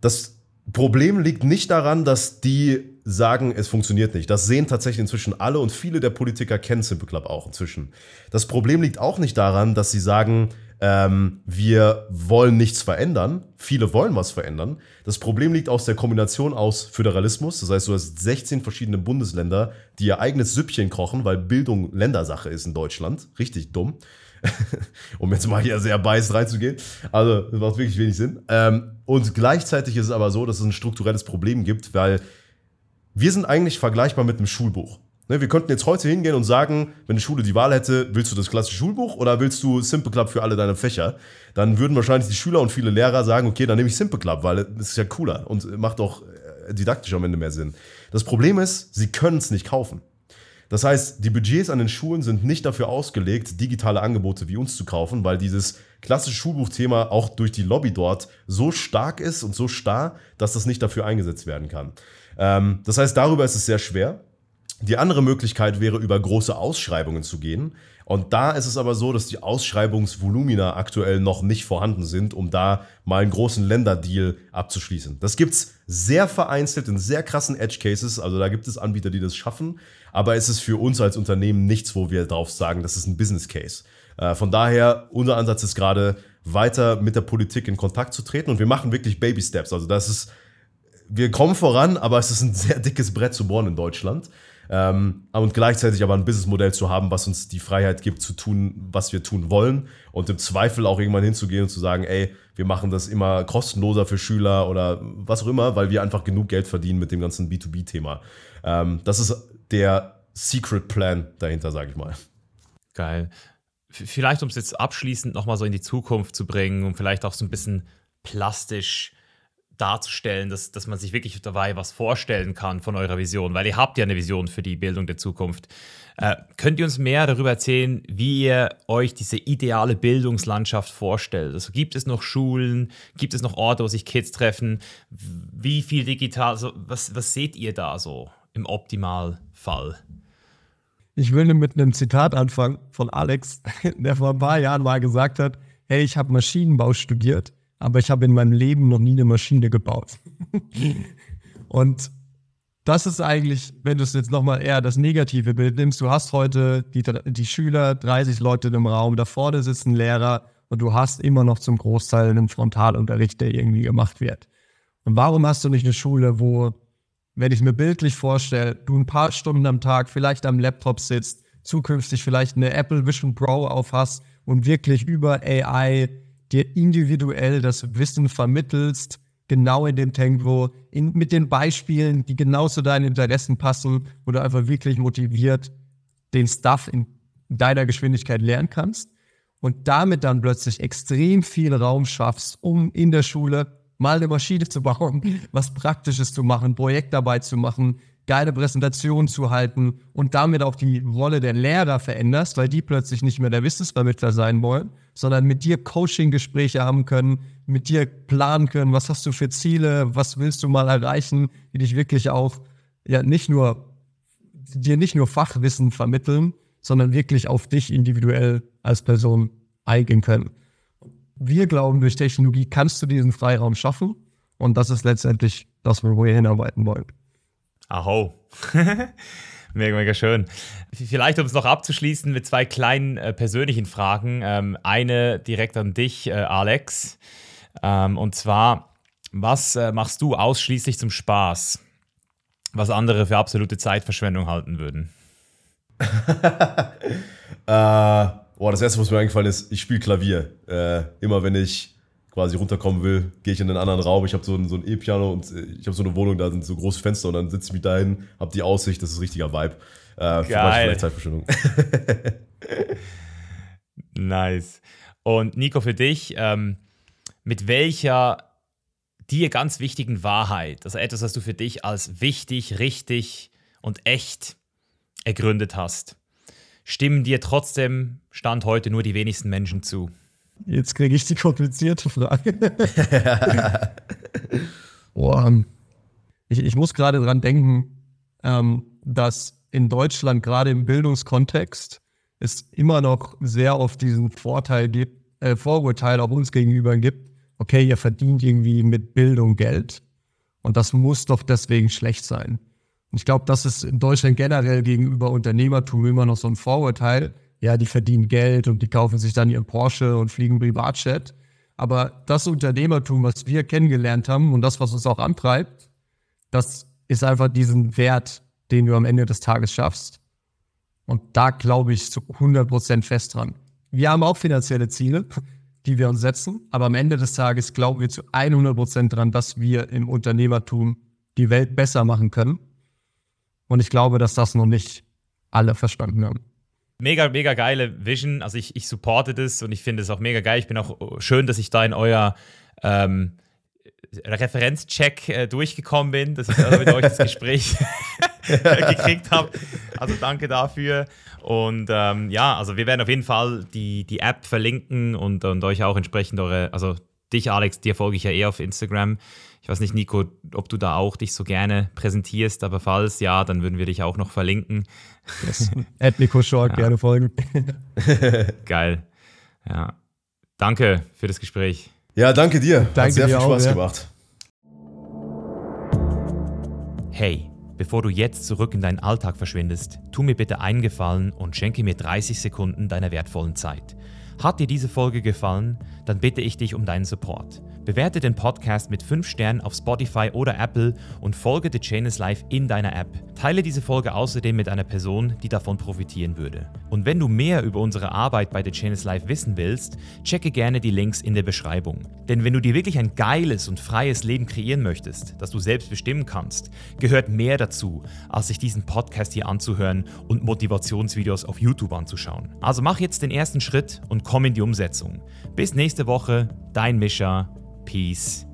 Das Problem liegt nicht daran, dass die sagen, es funktioniert nicht. Das sehen tatsächlich inzwischen alle und viele der Politiker kennen Simple Club auch inzwischen. Das Problem liegt auch nicht daran, dass sie sagen, ähm, wir wollen nichts verändern. Viele wollen was verändern. Das Problem liegt aus der Kombination aus Föderalismus. Das heißt, du hast 16 verschiedene Bundesländer, die ihr eigenes Süppchen kochen, weil Bildung Ländersache ist in Deutschland. Richtig dumm. um jetzt mal hier sehr beißt reinzugehen. Also, das macht wirklich wenig Sinn. Ähm, und gleichzeitig ist es aber so, dass es ein strukturelles Problem gibt, weil wir sind eigentlich vergleichbar mit einem Schulbuch. Ne, wir könnten jetzt heute hingehen und sagen, wenn eine Schule die Wahl hätte, willst du das klassische Schulbuch oder willst du Simple Club für alle deine Fächer? Dann würden wahrscheinlich die Schüler und viele Lehrer sagen, okay, dann nehme ich Simple Club, weil es ist ja cooler und macht auch äh, didaktisch am Ende mehr Sinn. Das Problem ist, sie können es nicht kaufen. Das heißt, die Budgets an den Schulen sind nicht dafür ausgelegt, digitale Angebote wie uns zu kaufen, weil dieses klassische Schulbuchthema auch durch die Lobby dort so stark ist und so starr, dass das nicht dafür eingesetzt werden kann. Ähm, das heißt, darüber ist es sehr schwer. Die andere Möglichkeit wäre, über große Ausschreibungen zu gehen. Und da ist es aber so, dass die Ausschreibungsvolumina aktuell noch nicht vorhanden sind, um da mal einen großen Länderdeal abzuschließen. Das gibt es sehr vereinzelt in sehr krassen Edge Cases. Also da gibt es Anbieter, die das schaffen. Aber es ist für uns als Unternehmen nichts, wo wir drauf sagen, das ist ein Business Case. Äh, von daher, unser Ansatz ist gerade, weiter mit der Politik in Kontakt zu treten. Und wir machen wirklich Baby Steps. Also das ist, wir kommen voran, aber es ist ein sehr dickes Brett zu bohren in Deutschland. Ähm, und gleichzeitig aber ein Businessmodell zu haben, was uns die Freiheit gibt, zu tun, was wir tun wollen und im Zweifel auch irgendwann hinzugehen und zu sagen, ey, wir machen das immer kostenloser für Schüler oder was auch immer, weil wir einfach genug Geld verdienen mit dem ganzen B2B-Thema. Ähm, das ist der Secret Plan dahinter, sage ich mal. Geil. Vielleicht, um es jetzt abschließend nochmal so in die Zukunft zu bringen und vielleicht auch so ein bisschen plastisch darzustellen, dass, dass man sich wirklich dabei was vorstellen kann von eurer Vision, weil ihr habt ja eine Vision für die Bildung der Zukunft. Äh, könnt ihr uns mehr darüber erzählen, wie ihr euch diese ideale Bildungslandschaft vorstellt? Also gibt es noch Schulen, gibt es noch Orte, wo sich Kids treffen? Wie viel digital, also was, was seht ihr da so im Optimalfall? Ich will mit einem Zitat anfangen von Alex, der vor ein paar Jahren mal gesagt hat, hey, ich habe Maschinenbau studiert aber ich habe in meinem Leben noch nie eine Maschine gebaut. und das ist eigentlich, wenn du es jetzt nochmal eher das negative Bild nimmst, du hast heute die, die Schüler, 30 Leute im Raum, da vorne sitzen Lehrer und du hast immer noch zum Großteil einen Frontalunterricht, der irgendwie gemacht wird. Und warum hast du nicht eine Schule, wo, wenn ich mir bildlich vorstelle, du ein paar Stunden am Tag vielleicht am Laptop sitzt, zukünftig vielleicht eine Apple Vision Pro aufhast und wirklich über AI dir individuell das Wissen vermittelst, genau in dem Tempo, in, mit den Beispielen, die genau zu deinen Interessen passen, wo du einfach wirklich motiviert den Stuff in deiner Geschwindigkeit lernen kannst und damit dann plötzlich extrem viel Raum schaffst, um in der Schule mal eine Maschine zu bauen, was Praktisches zu machen, Projektarbeit zu machen, geile Präsentationen zu halten und damit auch die Rolle der Lehrer veränderst, weil die plötzlich nicht mehr der Wissensvermittler sein wollen, sondern mit dir Coaching-Gespräche haben können, mit dir planen können, was hast du für Ziele, was willst du mal erreichen, die dich wirklich auch ja nicht nur dir nicht nur Fachwissen vermitteln, sondern wirklich auf dich individuell als Person eingehen können. Wir glauben, durch Technologie kannst du diesen Freiraum schaffen und das ist letztendlich das, wo wir hinarbeiten wollen. Aho. mega, mega schön. Vielleicht, um es noch abzuschließen mit zwei kleinen äh, persönlichen Fragen. Ähm, eine direkt an dich, äh, Alex. Ähm, und zwar, was äh, machst du ausschließlich zum Spaß, was andere für absolute Zeitverschwendung halten würden? äh, boah, das erste, was mir eingefallen ist, ich spiele Klavier. Äh, immer wenn ich quasi runterkommen will, gehe ich in einen anderen Raum. Ich habe so ein, so ein E-Piano und äh, ich habe so eine Wohnung, da sind so große Fenster und dann sitze ich mich dahin, habe die Aussicht, das ist richtiger Vibe. Äh, Geil. Vielleicht Zeitverschwendung. nice. Und Nico, für dich, ähm, mit welcher dir ganz wichtigen Wahrheit, also etwas, was du für dich als wichtig, richtig und echt ergründet hast, stimmen dir trotzdem Stand heute nur die wenigsten Menschen zu? Jetzt kriege ich die komplizierte Frage. Boah, ich, ich muss gerade dran denken, ähm, dass in Deutschland gerade im Bildungskontext es immer noch sehr oft diesen Vorteil gibt, äh, Vorurteil auch uns gegenüber gibt, okay, ihr verdient irgendwie mit Bildung Geld und das muss doch deswegen schlecht sein. Und ich glaube, das ist in Deutschland generell gegenüber Unternehmertum immer noch so ein Vorurteil, ja, die verdienen Geld und die kaufen sich dann ihren Porsche und fliegen Privatjet. Aber das Unternehmertum, was wir kennengelernt haben und das, was uns auch antreibt, das ist einfach diesen Wert, den du am Ende des Tages schaffst. Und da glaube ich zu 100 Prozent fest dran. Wir haben auch finanzielle Ziele, die wir uns setzen, aber am Ende des Tages glauben wir zu 100 Prozent dran, dass wir im Unternehmertum die Welt besser machen können. Und ich glaube, dass das noch nicht alle verstanden haben mega, mega geile Vision. Also ich, ich supporte das und ich finde es auch mega geil. Ich bin auch schön, dass ich da in euer ähm, Referenzcheck äh, durchgekommen bin, dass ich da mit euch das Gespräch gekriegt habe. Also danke dafür. Und ähm, ja, also wir werden auf jeden Fall die, die App verlinken und, und euch auch entsprechend eure, also dich, Alex, dir folge ich ja eh auf Instagram. Ich weiß nicht, Nico, ob du da auch dich so gerne präsentierst, aber falls ja, dann würden wir dich auch noch verlinken. Yes. At Nico Short, ja. gerne folgen. Geil. Ja. Danke für das Gespräch. Ja, danke dir. Danke Hat sehr viel Spaß auch, ja. gemacht. Hey, bevor du jetzt zurück in deinen Alltag verschwindest, tu mir bitte einen Gefallen und schenke mir 30 Sekunden deiner wertvollen Zeit. Hat dir diese Folge gefallen, dann bitte ich dich um deinen Support. Bewerte den Podcast mit 5 Sternen auf Spotify oder Apple und folge The Chain is Life in deiner App. Teile diese Folge außerdem mit einer Person, die davon profitieren würde. Und wenn du mehr über unsere Arbeit bei The Chain is Life wissen willst, checke gerne die Links in der Beschreibung. Denn wenn du dir wirklich ein geiles und freies Leben kreieren möchtest, das du selbst bestimmen kannst, gehört mehr dazu, als sich diesen Podcast hier anzuhören und Motivationsvideos auf YouTube anzuschauen. Also mach jetzt den ersten Schritt und komm in die Umsetzung. Bis nächste Woche, dein Mischa. Peace